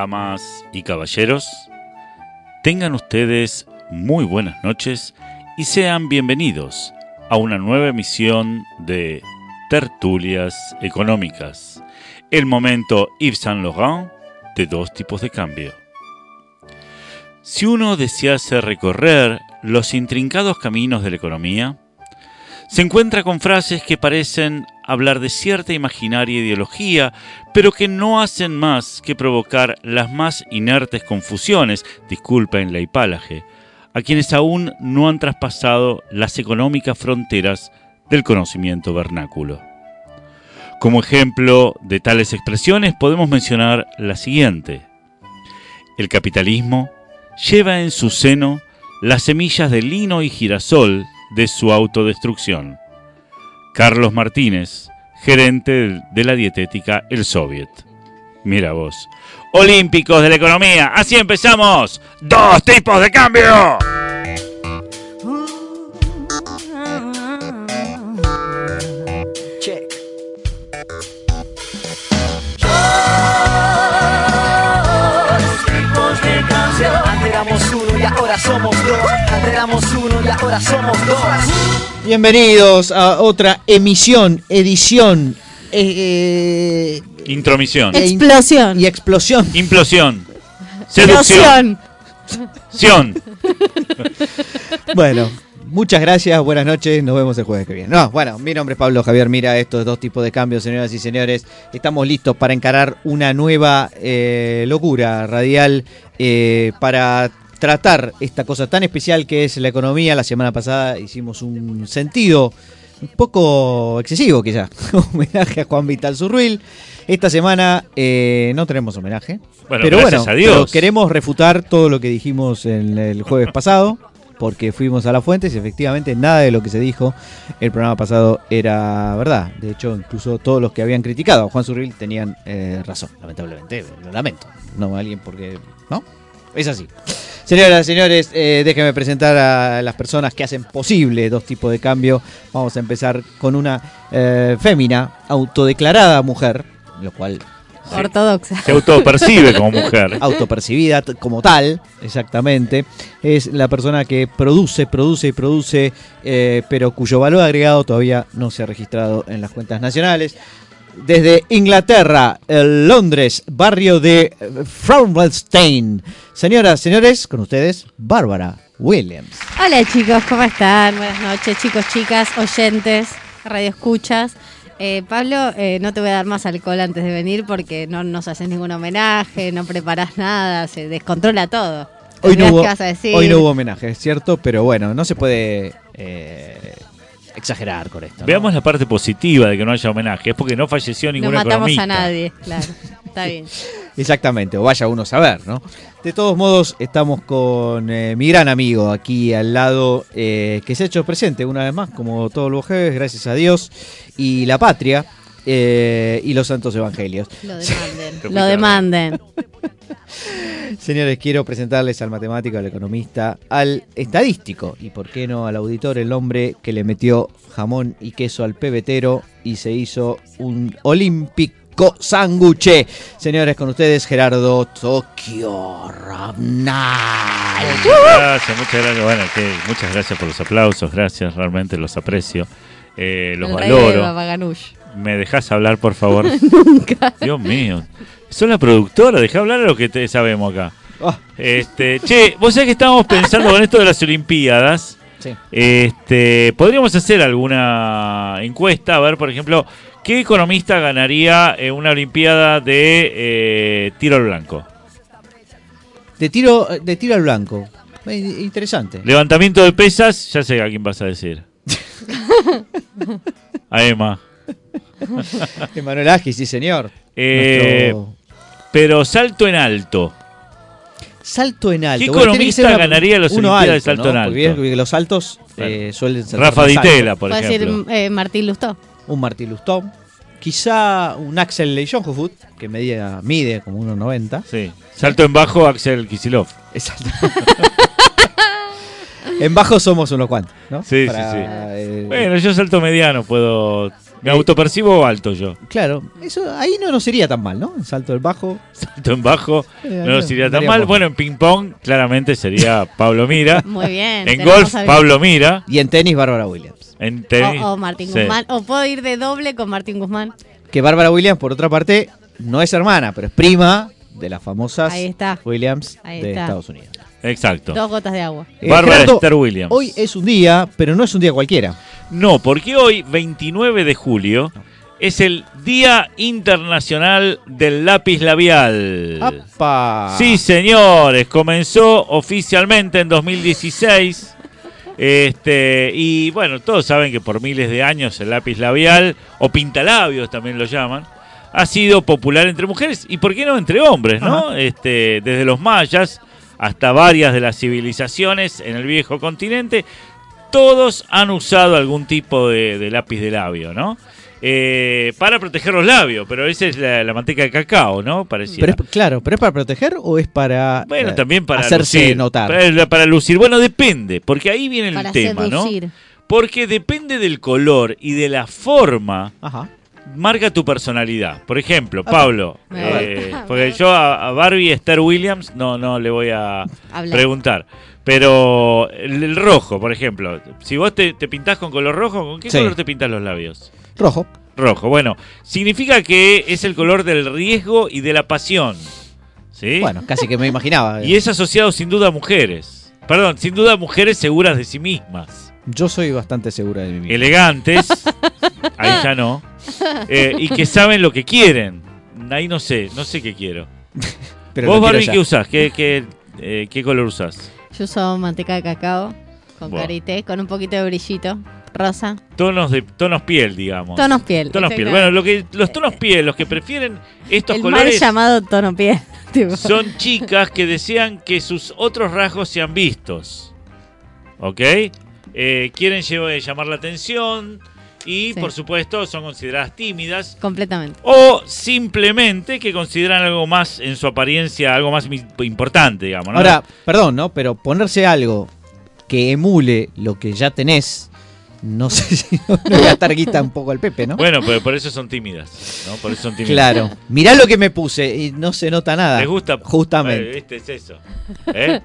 damas y caballeros, tengan ustedes muy buenas noches y sean bienvenidos a una nueva emisión de Tertulias Económicas, el momento Yves Saint Laurent de dos tipos de cambio. Si uno desease recorrer los intrincados caminos de la economía, se encuentra con frases que parecen hablar de cierta imaginaria ideología, pero que no hacen más que provocar las más inertes confusiones, disculpen la hipálaje, a quienes aún no han traspasado las económicas fronteras del conocimiento vernáculo. Como ejemplo de tales expresiones podemos mencionar la siguiente. El capitalismo lleva en su seno las semillas de lino y girasol de su autodestrucción. Carlos Martínez, gerente de la dietética El Soviet. Mira vos. Olímpicos de la economía, así empezamos. Dos tipos de cambio. Check. Dos tipos de cambio. Antes éramos uno y ahora somos dos. Antes éramos uno y ahora somos dos. Bienvenidos a otra emisión, edición eh, Intromisión. eh, in- Explosión. y explosión. Implosión. Seducción. Sion. Bueno, muchas gracias, buenas noches, nos vemos el jueves que viene. No, bueno, mi nombre es Pablo Javier Mira, estos dos tipos de cambios, señoras y señores. Estamos listos para encarar una nueva eh, locura radial eh, para tratar esta cosa tan especial que es la economía. La semana pasada hicimos un sentido un poco excesivo quizás, homenaje a Juan Vital Zurruil. Esta semana eh, no tenemos homenaje. Bueno, pero gracias bueno, a Dios. pero queremos refutar todo lo que dijimos en el jueves pasado, porque fuimos a las fuentes y efectivamente nada de lo que se dijo el programa pasado era verdad. De hecho, incluso todos los que habían criticado a Juan Zurril tenían eh, razón, lamentablemente. Lo lamento. No alguien porque... ¿No? Es así. Señoras y señores, eh, déjenme presentar a las personas que hacen posible dos tipos de cambio. Vamos a empezar con una eh, fémina, autodeclarada mujer, lo cual Ortodoxa. Se autopercibe como mujer. autopercibida como tal, exactamente, es la persona que produce, produce y produce, eh, pero cuyo valor agregado todavía no se ha registrado en las cuentas nacionales. Desde Inglaterra, Londres, barrio de eh, Frauenstein. Señoras, señores, con ustedes, Bárbara Williams. Hola chicos, ¿cómo están? Buenas noches, chicos, chicas, oyentes, radioescuchas. Eh, Pablo, eh, no te voy a dar más alcohol antes de venir porque no nos haces ningún homenaje, no preparás nada, se descontrola todo. No, hubo, hoy no hubo homenaje, es cierto, pero bueno, no se puede eh, exagerar con esto. ¿no? Veamos la parte positiva de que no haya homenaje. Es porque no falleció No ningún matamos economista. a nadie, claro. Está bien. Exactamente, o vaya uno a saber, ¿no? De todos modos, estamos con eh, mi gran amigo aquí al lado, eh, que se ha hecho presente una vez más, como todos los jueves, gracias a Dios, y la patria eh, y los santos evangelios. Lo demanden. Lo demanden. Señores, quiero presentarles al matemático, al economista, al estadístico y, por qué no, al auditor, el hombre que le metió jamón y queso al pebetero y se hizo un olímpico sanguche. Señores, con ustedes, Gerardo Tokio Rabnal. Muchas gracias, muchas gracias. Bueno, que muchas gracias por los aplausos, gracias, realmente los aprecio, eh, los El rey de valoro. ¿Me dejas hablar, por favor? Nunca. Dios mío. Sos la productora, dejá hablar a lo que te sabemos acá. Ah, Este, che, vos sabés que estábamos pensando con esto de las Olimpiadas. sí. Este, podríamos hacer alguna encuesta, a ver, por ejemplo, ¿qué economista ganaría en una Olimpiada de eh, tiro al blanco? De tiro, de tiro al blanco. Eh, Interesante. Levantamiento de pesas, ya sé a quién vas a decir. A Emma. Emanuel Agi, sí, señor. Eh, Nuestro pero salto en alto. salto en alto. ¿Qué Bueno, ser economista ganaría uno Olimpiadas de alto, salto ¿no? en alto? Porque los saltos eh, suelen ser Rafa más Di altos. Tela, por ejemplo. decir eh, Martín Lustó. Un Martín Lustón. Quizá un Axel Lejonhufut, que medía, mide como 1,90. Sí. Salto en bajo, Axel Kisilov. Exacto. en bajo somos unos cuantos, ¿no? Sí, sí, sí. eh, Bueno, yo salto mediano, puedo Me autopercibo alto yo. Claro, eso ahí no nos sería tan mal, ¿no? En salto del bajo. Salto en bajo Eh, no nos iría tan mal. Bueno, en ping-pong claramente sería Pablo Mira. Muy bien. En golf, Pablo Mira. Y en tenis, Bárbara Williams. En tenis. O, o Martín sí. Guzmán. O puedo ir de doble con Martín Guzmán. Que Bárbara Williams, por otra parte, no es hermana, pero es prima de las famosas Ahí está. Williams Ahí de está. Estados Unidos. Exacto. Dos gotas de agua. Eh, Bárbara Esther Williams. Hoy es un día, pero no es un día cualquiera. No, porque hoy, 29 de julio, es el Día Internacional del Lápiz Labial. ¡Apa! Sí, señores, comenzó oficialmente en 2016. Este, y bueno, todos saben que por miles de años el lápiz labial, o pintalabios también lo llaman, ha sido popular entre mujeres y por qué no entre hombres, ¿no? Este, desde los mayas hasta varias de las civilizaciones en el viejo continente, todos han usado algún tipo de, de lápiz de labio, ¿no? Eh, para proteger los labios, pero esa es la, la manteca de cacao, ¿no? Pero es, claro, ¿pero es para proteger o es para Bueno, eh, también para hacerse lucir. notar? Para, para lucir. Bueno, depende, porque ahí viene el Para tema, seducir. ¿no? Porque depende del color y de la forma, Ajá. marca tu personalidad. Por ejemplo, Pablo, eh, porque yo a, a Barbie Esther Williams no, no le voy a preguntar. Pero el, el rojo, por ejemplo, si vos te, te pintás con color rojo, ¿con qué Sí. color te pintas los labios? Rojo. Rojo. Bueno, significa que es el color del riesgo y de la pasión. ¿Sí? Bueno, casi que me imaginaba. Y es asociado sin duda a mujeres. Perdón, sin duda a mujeres seguras de sí mismas. Yo soy bastante segura de mí mismo. Elegantes, ahí ya no. eh, y que saben lo que quieren. Ahí no sé, no sé qué quiero. Pero ¿Vos, Barbie, qué usás? ¿Qué, qué, eh, qué color usás? Yo uso manteca de cacao con Buah. karité, con un poquito de brillito. Rosa. Tonos de tonos piel, digamos. Tonos piel. Tonos piel. Bueno, lo que, los tonos piel, los que prefieren estos El mal colores llamado tono piel. tipo. son chicas que desean que sus otros rasgos sean vistos. ¿Ok? Eh, quieren lle- llamar la atención y, Sí. por supuesto, son consideradas tímidas. Completamente. O simplemente que consideran algo más en su apariencia, algo más mi- importante, digamos. ¿no? Ahora, perdón, ¿no? Pero ponerse algo que emule lo que ya tenés, no sé si no, no le va a estar guita un poco al Pepe, ¿no? Bueno, pero por eso son tímidas. ¿no? Por eso son tímidas. Claro. Mirá lo que me puse y no se nota nada. ¿Les gusta? Justamente. Eh, Este es eso. ¿Eh?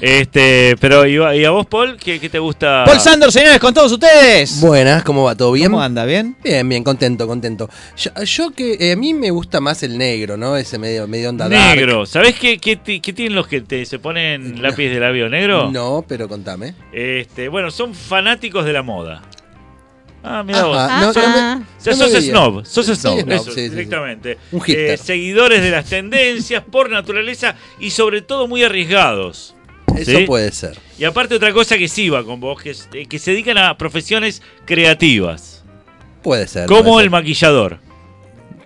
Este, pero ¿y a, y a vos, Paul? ¿Qué, qué te gusta? Paul Sanders, señores, con todos ustedes. Buenas, ¿cómo va? ¿Todo bien? ¿Cómo anda? ¿Bien? Bien, bien, contento, contento. Yo, yo que eh, a mí me gusta más el negro, ¿no? Ese medio, medio onda dark. Negro. ¿Sabés qué, qué, qué tienen los que te, se ponen lápiz de labio negro? No, pero contame. Este, bueno, son fanáticos de la moda. Ah, mira vos. No, Ah, no me- ah. No sos snob, sos snob, snob, eso, sí, sí, sí. directamente. Un. Eh, seguidores de las tendencias por naturaleza y sobre todo muy arriesgados. Eso puede ser. Y aparte otra cosa que sí va con vos, que, es- eh, que se dedican a profesiones creativas, Puede ser. como puede el ser. maquillador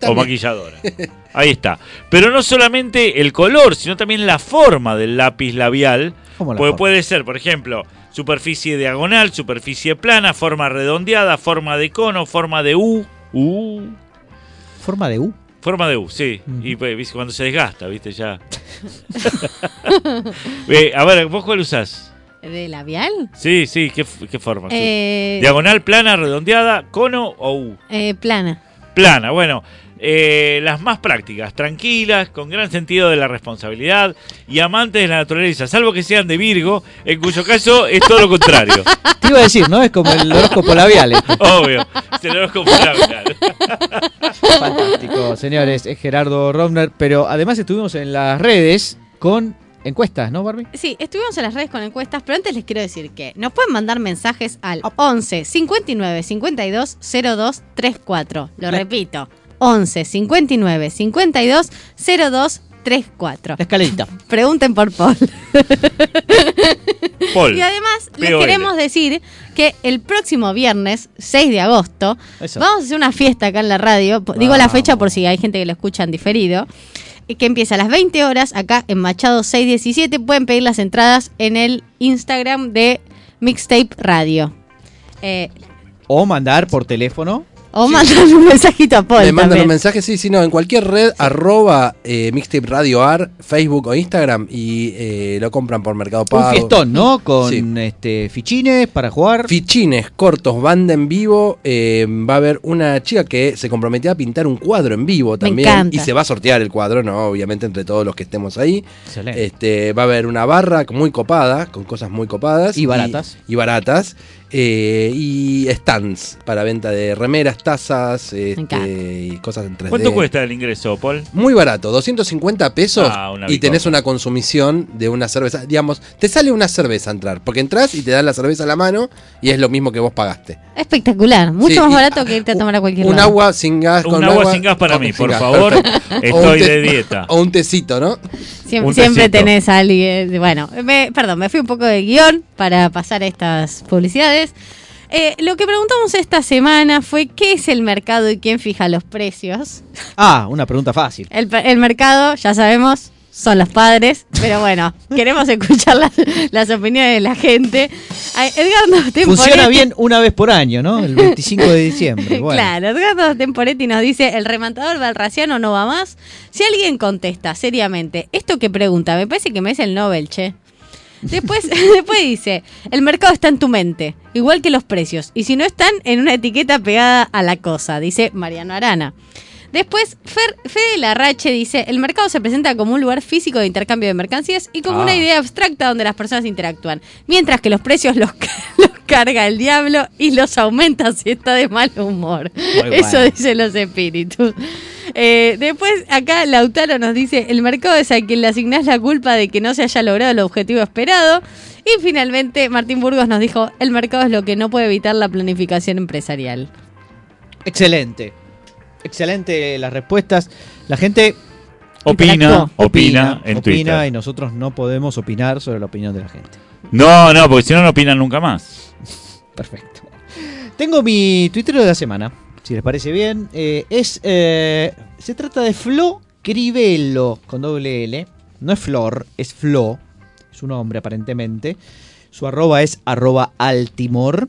o maquilladora. Ahí está. Pero no solamente el color, sino también la forma del lápiz labial. ¿Cómo la Porque forma? puede ser, por ejemplo, superficie diagonal, superficie plana, forma redondeada, forma de cono, forma de U. U. Forma de U. Forma de U, sí. Y pues, ¿viste? cuando se desgasta, ¿viste? Ya. Eh, a ver, ¿vos cuál usás? ¿De labial? Sí, sí, ¿qué, f- qué forma? Eh, Diagonal, plana, redondeada, cono o U. eh, plana. Plana, bueno. Eh, las más prácticas, tranquilas, con gran sentido de la responsabilidad y amantes de la naturaleza, salvo que sean de Virgo, en cuyo caso es todo lo contrario. Te iba a decir, ¿no? Es como el horóscopo labial. este. Obvio. Se lo dejo fuera, Fantástico, señores. Es Gerardo Romner. Pero además estuvimos en las redes con encuestas, ¿no, Barbie? Sí, estuvimos en las redes con encuestas, pero antes les quiero decir que nos pueden mandar mensajes al 11 59 52 02 34. Lo La- repito, 11 59 52 02 34. La escalerita. Pregunten por Paul. Paul. Y además les queremos decir que el próximo viernes, 6 de agosto, Eso. vamos a hacer una fiesta acá en la radio. Digo la fecha por si hay gente que lo escucha en diferido. y Que empieza a las 20 horas acá en Machado 617. Pueden pedir las entradas en el Instagram de Mixtape Radio. Eh, O mandar por teléfono O mandan un mensajito a Paul. Me mandan también. un mensaje, sí, sí, no, en cualquier red, arroba eh, Mixtape Radio Ar, Facebook o Instagram y eh, lo compran por Mercado Pago. Un fiestón, ¿no? Con Sí. este fichines para jugar. Fichines cortos, banda en vivo. eh, va a haber una chica que se comprometió a pintar un cuadro en vivo también. encanta. Y se va a sortear el cuadro, ¿no? Obviamente entre todos los que estemos ahí. Excelente. Este, va a haber una barra muy copada, con cosas muy copadas. Y baratas. Y, baratas. Eh, y stands para venta de remeras, tazas este, y cosas en 3D. ¿Cuánto cuesta el ingreso, Paul? Muy barato, 250 pesos Ah, una y tenés una consumición de una cerveza. Digamos, te sale una cerveza entrar, porque entras y te dan la cerveza a la mano y es lo mismo que vos pagaste. Espectacular. Mucho Sí, más y- barato que irte a tomar a cualquier Un lado. agua sin gas, Un agua sin gas para con- mí, por gas, favor. perfecto. Estoy de dieta. O un tecito, ¿no? Un siempre tecito. tenés a alguien. Bueno, me- perdón, me fui un poco de guion para pasar estas publicidades. Eh, lo que preguntamos esta semana fue qué es el mercado y quién fija los precios. Ah, una pregunta fácil. El, mercado, ya sabemos, son los padres, pero bueno, queremos escuchar las, las opiniones de la gente. Edgardo Funciona Temporetti- bien una vez por año, ¿no? El 25 de diciembre. Bueno. Claro, Edgardo Temporetti nos dice, el rematador valraciano no va más. Si alguien contesta seriamente, esto que pregunta, me parece que me es el Nobel, che. Después, después dice, el mercado está en tu mente, igual que los precios, y si no están en una etiqueta pegada a la cosa, dice Mariano Arana. Después, Fer, Fede Larrache dice, el mercado se presenta como un lugar físico de intercambio de mercancías y como Ah. una idea abstracta donde las personas interactúan, mientras que los precios los, los carga el diablo y los aumenta si está de mal humor. Muy Eso bueno. dicen los espíritus. Eh, después, acá Lautaro nos dice, el mercado es a quien le asignás la culpa de que no se haya logrado el objetivo esperado. Y finalmente, Martín Burgos nos dijo, el mercado es lo que no puede evitar la planificación empresarial. Excelente. Excelente las respuestas. La gente Opina, Interactuó. opina en opina Twitter. y nosotros no podemos opinar sobre la opinión de la gente. No, no, porque si no, no opinan nunca más. Perfecto. Tengo mi Twitter de la semana, si les parece bien. Eh, es eh, Se trata de Flo Crivello, con doble L. No es Flor, es Flo. Es un hombre aparentemente. Su arroba es arroba altimor.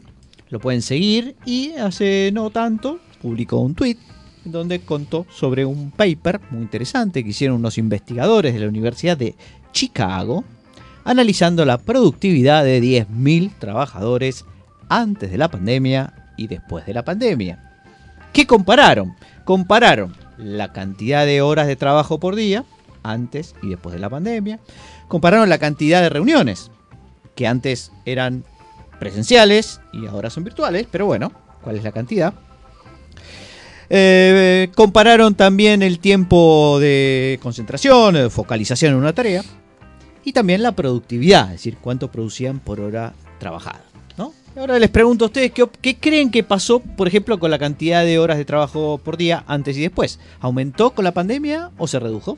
Lo pueden seguir. Y hace no tanto publicó un tweet donde contó sobre un paper muy interesante que hicieron unos investigadores de la Universidad de Chicago analizando la productividad de 10.000 trabajadores antes de la pandemia y después de la pandemia. ¿Qué compararon? Compararon la cantidad de horas de trabajo por día antes y después de la pandemia. Compararon la cantidad de reuniones que antes eran presenciales y ahora son virtuales, pero bueno, ¿cuál es la cantidad? Eh, compararon también el tiempo de concentración, de focalización en una tarea y también la productividad, es decir, cuánto producían por hora trabajada. Ahora les pregunto a ustedes ¿qué, creen que pasó, por ejemplo, con la cantidad de horas de trabajo por día antes y después. ¿Aumentó con la pandemia o se redujo?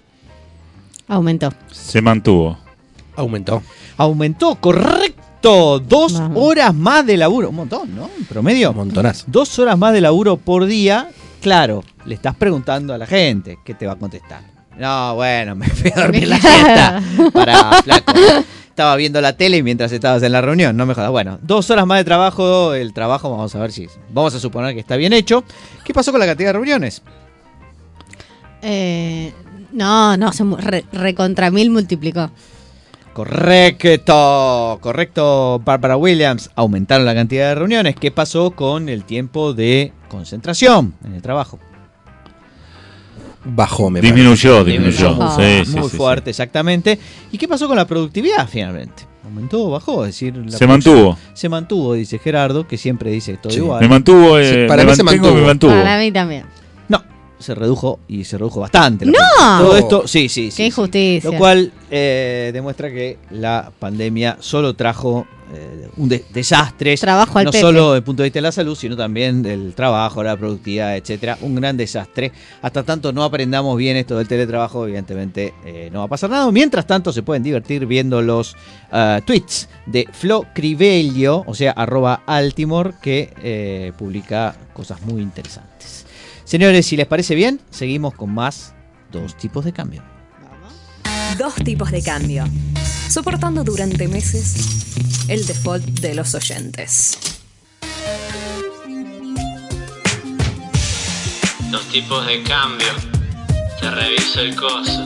Aumentó. Se mantuvo. Aumentó. Aumentó, correcto. Dos Vamos. horas más de laburo. Un montón, ¿no? En promedio. Un montonazo. Dos horas más de laburo por día. Claro, le estás preguntando a la gente. ¿Qué te va a contestar? No, bueno, me fui a dormir la siesta. Para, flaco. Estaba viendo la tele mientras estabas en la reunión, no me jodas. Bueno, dos horas más de trabajo, el trabajo, vamos a ver si. Vamos a suponer que está bien hecho. ¿Qué pasó con la cantidad de reuniones? Eh, no, no, se re, recontra mil multiplicó. Correcto, correcto, Barbara Williams. Aumentaron la cantidad de reuniones. ¿Qué pasó con el tiempo de concentración en el trabajo? Bajó, me parece. Disminuyó, disminuyó. Disminuyó. Sí, sí, Muy sí, fuerte, exactamente. ¿Y qué pasó con la productividad finalmente? ¿Aumentó o bajó? Es decir, la. Se mantuvo. Se mantuvo, dice Gerardo, que siempre dice todo Sí. igual. Me mantuvo. eh, Sí, para me mí se mantengo, me mantuvo. mantuvo. Para mí también. No, se redujo y se redujo bastante. ¡No! Todo esto, sí, sí, sí. Qué sí. injusticia. Lo cual eh, demuestra que la pandemia solo trajo eh, un de- desastres. Trabajo al no Pepe. solo desde el punto de vista de la salud, sino también del trabajo, la productividad, etcétera. Un gran desastre. Hasta tanto no aprendamos bien esto del teletrabajo, evidentemente eh, no va a pasar nada. Mientras tanto, se pueden divertir viendo los ah, tweets de Flo Crivello, o sea, arroba Altimor, que eh, publica cosas muy interesantes. Señores, si les parece bien, seguimos con más dos tipos de cambio. Dos tipos de cambio. Soportando durante meses el default de los oyentes. Dos tipos de cambio. Te reviso el coso.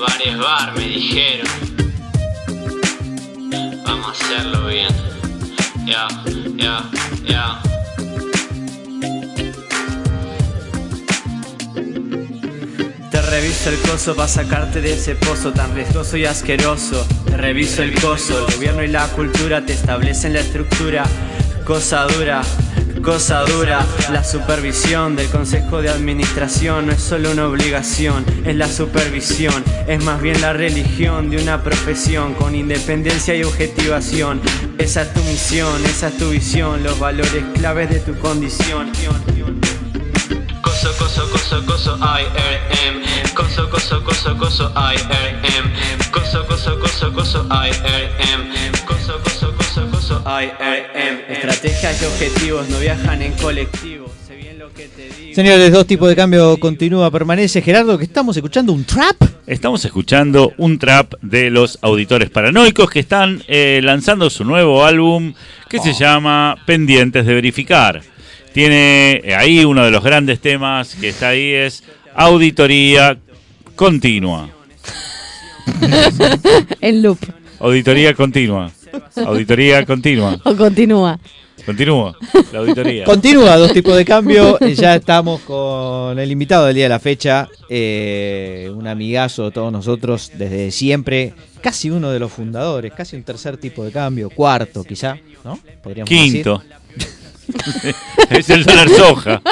Varios bar me dijeron. Vamos a hacerlo bien. Ya, ya, ya. Reviso el coso para sacarte de ese pozo tan riesgoso y asqueroso. Reviso el coso, el gobierno y la cultura te establecen la estructura. Cosa dura, cosa dura. La supervisión del consejo de administración no es solo una obligación, es la supervisión. Es más bien la religión de una profesión con independencia y objetivación. Esa es tu misión, esa es tu visión, los valores claves de tu condición. Coso, coso, coso, IRM. Coso, coso, coso, coso, IRM. Coso, coso, coso, coso, IRM. Coso, coso, coso, coso, IRM. Estrategias y objetivos no viajan en colectivo. Sé bien lo que te digo. Señores, dos tipos de cambio continúa, permanece. Gerardo, que estamos escuchando un trap. Estamos escuchando un trap de los auditores paranoicos que están eh, lanzando su nuevo álbum que se llama Pendientes de Verificar. Tiene eh, ahí uno de los grandes temas que está ahí es Auditoría Continua. En loop. Auditoría Continua. Auditoría Continua. O continúa. Continúa. La auditoría. Continúa, dos tipos de cambio. Eh, Ya estamos con el invitado del día de la fecha, eh, un amigazo de todos nosotros desde siempre, casi uno de los fundadores, casi un tercer tipo de cambio, cuarto quizá, ¿no? Podríamos Quinto. es el dólar soja.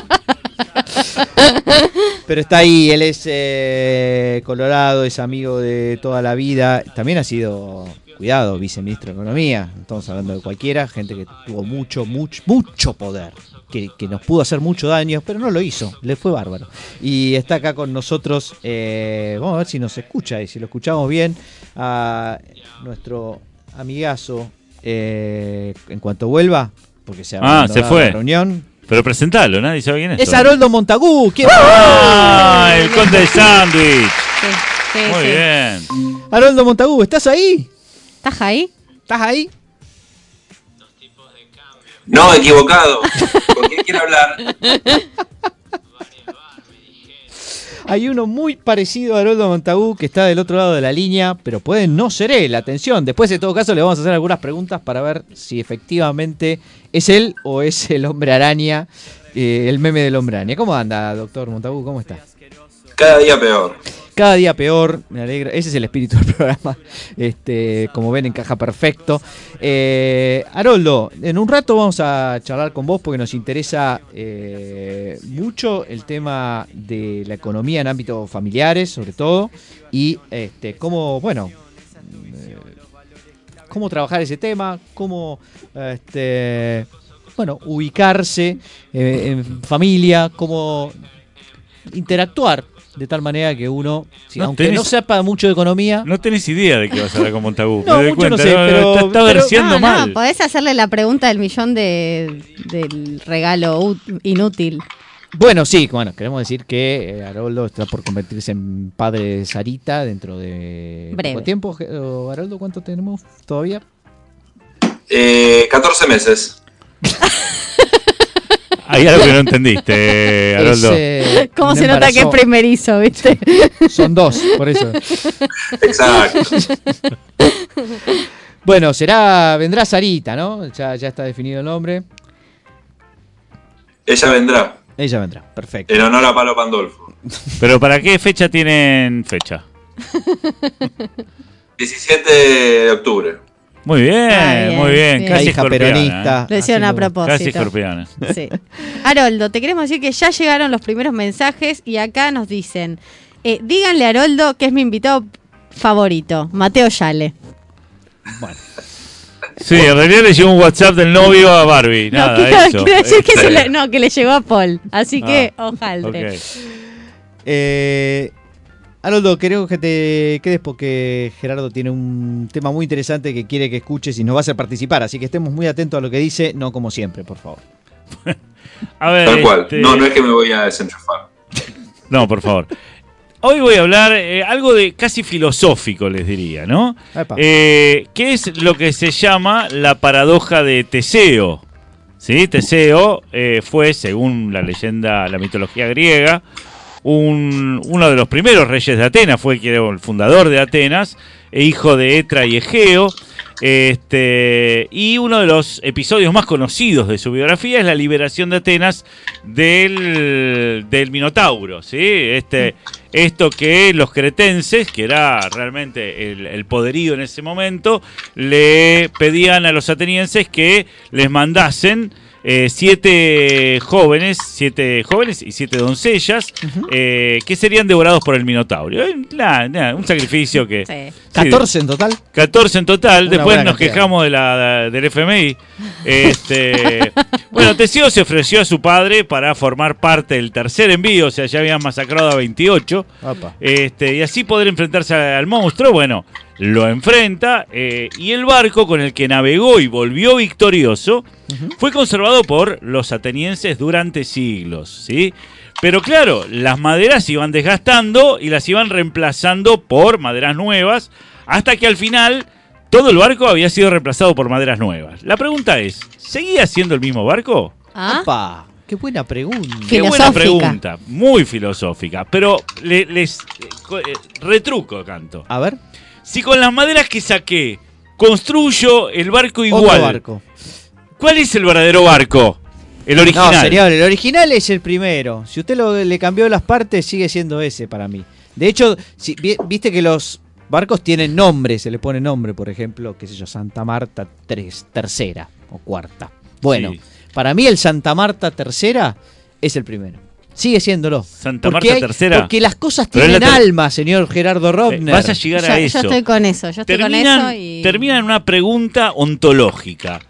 Pero está ahí, él es eh, colorado, es amigo de toda la vida. También ha sido, cuidado, viceministro de Economía. Estamos hablando de cualquiera, gente que tuvo mucho, mucho, mucho poder. Que, que nos pudo hacer mucho daño, pero no lo hizo, le fue bárbaro. Y está acá con nosotros, eh, vamos a ver si nos escucha y si lo escuchamos bien, a nuestro amigazo, eh, en cuanto vuelva, porque se ha Ah, se fue. la reunión. Pero presentalo, nadie sabe quién es. Es. Haroldo Montagú. ¿quién- ¡Ah! El conde de sándwich. Sí, sí, Muy sí. bien. Haroldo Montagú, ¿estás ahí? ¿Estás ahí? ¿Estás ahí? No, equivocado. ¿Con quién quiere hablar? Hay uno muy parecido a Haroldo Montagú que está del otro lado de la línea, pero puede no ser él. Atención, después en todo caso le vamos a hacer algunas preguntas para ver si efectivamente es él o es el hombre araña, eh, el meme del hombre araña. ¿Cómo anda, doctor Montagú? ¿Cómo está? Cada día peor. Cada día peor, me alegra. Ese es el espíritu del programa. Este, como ven, encaja perfecto. Eh, Haroldo, en un rato vamos a charlar con vos porque nos interesa eh, mucho el tema de la economía en ámbitos familiares, sobre todo, y este, cómo, bueno, eh, cómo trabajar ese tema, cómo, este, bueno, ubicarse eh, en familia, cómo interactuar de tal manera que uno, si- No aunque tenés- no sepa mucho de economía, No tenés idea de que vas a hablar con Montagu. No, me doy mucho no cuenta. sé, pero- está, está pero- no, mal. no, podés hacerle la pregunta del millón de, del regalo inútil. bueno, sí, bueno, queremos decir que eh, Haroldo está por convertirse en padre de Sarita dentro de Breve. poco tiempo. Haroldo, ¿cuánto tenemos todavía? Eh, 14 meses. Hay algo que no entendiste, Haroldo. Es, eh, ¿Cómo se nota que es primerizo, viste? Son dos, por eso. Exacto. Bueno, será, vendrá Sarita, ¿no? Ya, ya está definido el nombre. Ella vendrá. Ella vendrá, perfecto. En honor a Palo Pandolfo. Pero ¿para qué fecha tienen fecha? 17 de octubre. Muy bien, bien, muy bien. bien. La Casi hija peronista. Lo hicieron a ¿eh? Casi propósito. escorpiana. Sí. Haroldo, te queremos decir que ya llegaron los primeros mensajes y acá nos dicen, eh, díganle a Haroldo que es mi invitado favorito, Mateo Yale. Sí, en realidad le llegó un WhatsApp del novio a Barbie. No, Nada, quiero, eso. quiero decir que, se Este. le, no, que le llegó a Paul, así que Ah, ojalá. Ok. Eh, Haroldo, queremos que te quedes porque Gerardo tiene un tema muy interesante que quiere que escuches y nos va a hacer participar. Así que estemos muy atentos a lo que dice, no como siempre, por favor. A ver, Tal cual. este, No, no es que me voy a desenchufar. No, por favor. Hoy voy a hablar eh, algo de casi filosófico, les diría, ¿no? Eh, ¿Qué es lo que se llama la paradoja de Teseo? ¿sí? Teseo eh, fue, según la leyenda, la mitología griega, un- uno de los primeros reyes de Atenas, fue el fundador de Atenas, e hijo de Etra y Egeo. Este, y uno de los episodios más conocidos de su biografía es la liberación de Atenas del, Minotauro. ¿sí? Este, esto que los cretenses, que era realmente el poderío en ese momento, le pedían a los atenienses que les mandasen eh, siete jóvenes, siete jóvenes y siete doncellas eh, que serían devorados por el Minotauro. Eh, un sacrificio que... Sí. sí, 14 en total. 14 en total, Una después nos cantidad. quejamos de la, del FMI. Este, bueno, Teseo se ofreció a su padre para formar parte del tercer envío, o sea, ya habían masacrado a 28. Opa. Este, y así poder enfrentarse al monstruo, bueno, lo enfrenta eh, y el barco con el que navegó y volvió victorioso fue conservado por los atenienses durante siglos, ¿sí? Pero claro, las maderas se iban desgastando y las iban reemplazando por maderas nuevas, hasta que al final todo el barco había sido reemplazado por maderas nuevas. La pregunta es, ¿seguía siendo el mismo barco? ¿Ah? Opa, qué buena pregunta. Qué buena pregunta, muy filosófica, pero le- les eh, eh, retruco canto. A ver, Si con las maderas que saqué construyo el barco igual, otro barco. ¿cuál es el verdadero barco? El original. No, señor, el original es el primero. Si usted lo- le cambió las partes, sigue siendo ese para mí. De hecho, si, vi- viste que los barcos tienen nombre, se le pone nombre, por ejemplo, qué sé yo, Santa Marta tres, tercera o cuarta. Bueno, Sí. para mí el Santa Marta tercera es el primero. Sigue siéndolo. Santa Porque Marta hay- tercera. Porque las cosas Pero tienen alma, señor Gerardo Eh, Robner. vas a llegar Yo, a yo eso. estoy con eso, yo estoy terminan, con eso y... terminan en una pregunta ontológica.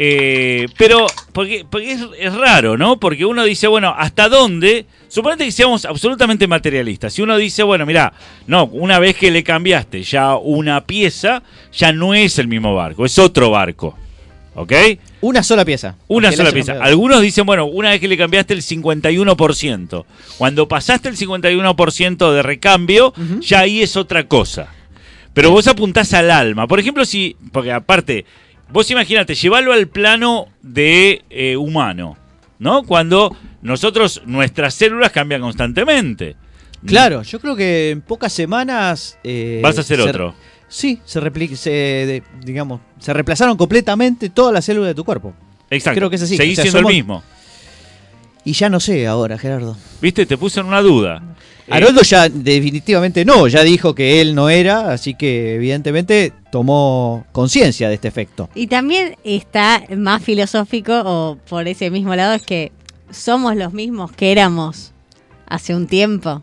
Eh, pero, porque, porque es, es raro, ¿no? Porque uno dice, bueno, ¿hasta dónde? Suponete que seamos absolutamente materialistas. Si uno dice, bueno, mira, no, una vez que le cambiaste ya una pieza, ya no es el mismo barco, es otro barco. ¿Ok? Una sola pieza. Una sola la pieza. Algunos dicen, bueno, una vez que le cambiaste el 51%, cuando pasaste el 51% de recambio, ya ahí es otra cosa. Pero vos apuntás al alma. Por ejemplo, si, porque aparte, vos imagínate, llevarlo al plano de eh, humano, ¿no? Cuando nosotros, nuestras células cambian constantemente. Claro, yo creo que en pocas semanas. eh, Vas a hacer otro. Sí, se, repli- se de- digamos, se reemplazaron completamente todas las células de tu cuerpo. Exacto. Creo que es así. Seguís O sea, siendo somos- el mismo. Y ya no sé ahora, Gerardo. ¿Viste? Te puse en una duda. Eh, Haroldo ya definitivamente no, ya dijo que él no era, así que evidentemente tomó conciencia de este efecto. Y también está más filosófico, o por ese mismo lado, es que somos los mismos que éramos hace un tiempo.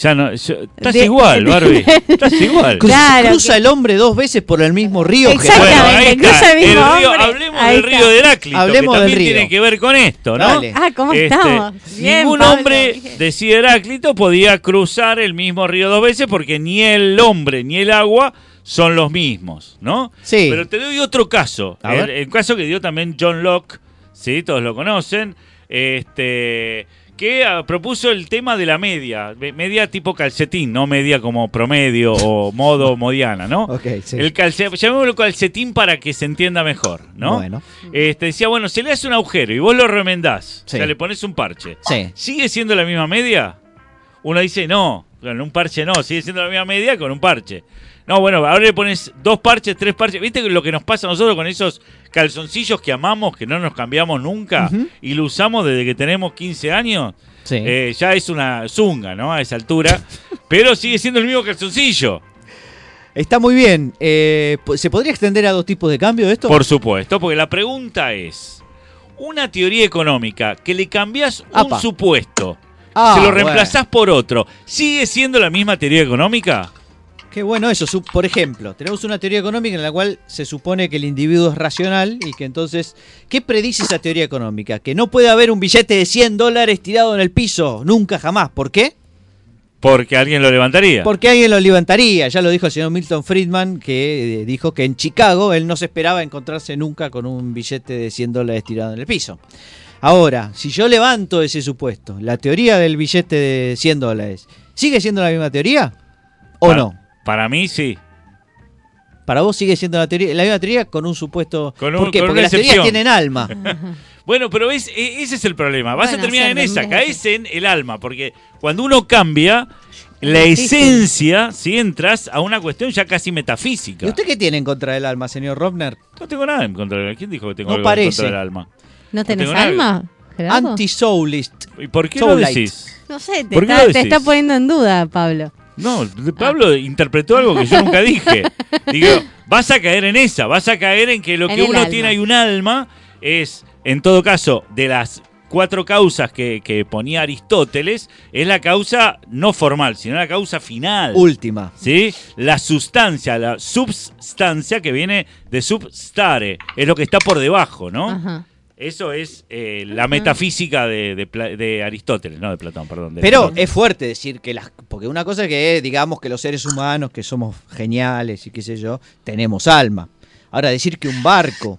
Ya no, yo- estás De- igual, Barbie. Estás igual. Claro cruza que- el hombre dos veces por el mismo río. Exactamente. Bueno, cruza el mismo río- hombre. hablemos Ahí del está. río de Heráclito, Hablemos que del también río. tiene que ver con esto, ¿no? Dale. Ah, ¿cómo Este, estamos? Bien, ningún Pablo, hombre, decía Heráclito, podía cruzar el mismo río dos veces porque ni el hombre ni el agua son los mismos, ¿no? Sí. Pero te doy otro caso. A El, ver. el caso que dio también John Locke, ¿sí? Todos lo conocen. Este que ah, propuso el tema de la media, me- media tipo calcetín, no media como promedio o modo modiana, ¿no? Ok, sí. El calce, llamémoslo calcetín para que se entienda mejor, ¿no? Bueno, Este, decía, bueno, se le hace un agujero y vos lo remendás, Sí. o sea, le pones un parche. sí. ¿Sigue siendo la misma media? Uno dice, no, con un parche no, sigue siendo la misma media con un parche. No, bueno, ahora le pones dos parches, tres parches. ¿Viste lo que nos pasa a nosotros con esos calzoncillos que amamos, que no nos cambiamos nunca y lo usamos desde que tenemos 15 años? Sí. Eh, ya es una zunga, ¿no? A esa altura. pero sigue siendo el mismo calzoncillo. Está muy bien. Eh, ¿Se podría extender a dos tipos de cambio esto? Por supuesto, porque la pregunta es, una teoría económica que le cambias un supuesto, Ah, se lo bueno. reemplazás por otro, ¿sigue siendo la misma teoría económica? Qué bueno eso. Por ejemplo, tenemos una teoría económica en la cual se supone que el individuo es racional y que entonces, ¿qué predice esa teoría económica? Que no puede haber un billete de 100 dólares tirado en el piso, nunca jamás. ¿Por qué? Porque alguien lo levantaría. Porque alguien lo levantaría. Ya lo dijo el señor Milton Friedman, que eh, dijo que en Chicago él no se esperaba encontrarse nunca con un billete de 100 dólares tirado en el piso. Ahora, si yo levanto ese supuesto, la teoría del billete de 100 dólares, ¿sigue siendo la misma teoría? ¿O no? Para mí sí. Para vos sigue siendo la teoría, la misma teoría con un supuesto. Con un- ¿Por qué? con Porque una las teorías tienen alma. Bueno, pero ves, e- ese es el problema. Vas a terminar en esa, caes en el alma, porque cuando uno cambia, la esencia, si entras a una cuestión ya casi metafísica. ¿Y usted qué tiene en contra del alma, señor Robner? No tengo nada en contra del ¿Quién dijo que tengo No algo parece. en contra del alma? ¿No tenés alma? Anti-soulist. ¿Y por qué lo Soulite. decís? No sé, te ¿Por qué está, lo te está decís? poniendo en duda, Pablo. No, Pablo interpretó algo que yo nunca dije. Digo, vas a caer en esa, vas a caer en que lo En que uno alma. tiene hay un alma, es, en todo caso, de las cuatro causas que, que ponía Aristóteles, es la causa no formal, sino la causa final. Última. ¿Sí? La sustancia, la substancia que viene de substare, es lo que está por debajo, ¿no? Ajá. Eso es eh, la metafísica de, de Pla- de Aristóteles, no de Platón, perdón. de Pero Platón. es fuerte decir que las. Porque una cosa es que digamos que los seres humanos, que somos geniales y qué sé yo, tenemos alma. Ahora, decir que un barco,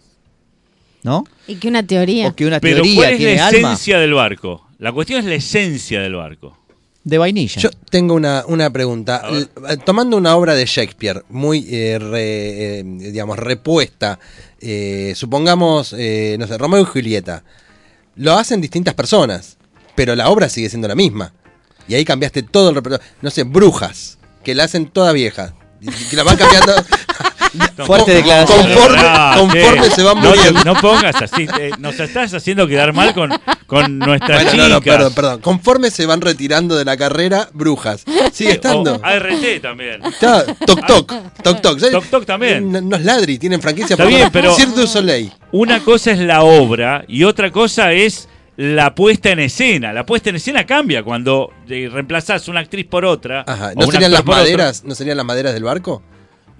¿no? Y que una teoría. O que una Pero teoría ¿cuál es tiene la alma esencia del barco? La cuestión es la esencia del barco. de vainilla. Yo tengo una, una pregunta. L- Tomando una obra de Shakespeare muy, eh, re- eh, digamos, repuesta, eh, supongamos, eh, no sé, Romeo y Julieta, lo hacen distintas personas, pero la obra sigue siendo la misma. Y ahí cambiaste todo el repertorio. No sé, brujas, que la hacen toda vieja. Que la van cambiando. Fuerte Con- declaración. Conforme, Ah, conforme se van muriendo. No, pongas así, eh, nos estás haciendo quedar mal con, con nuestras Bueno, chicas. no, no, perdón, perdón. Conforme se van retirando de la carrera, brujas. Sigue estando. O ART también. Ya, toc toc, toc toc. Toc Toc también. No, no es ladri, tienen franquicia Está por bien, pero- Cirque du Soleil. Una cosa es la obra y otra cosa es la puesta en escena. La puesta en escena cambia cuando eh, reemplazás una actriz por otra. Ajá. ¿No serían las otro. maderas? ¿No serían las maderas del barco?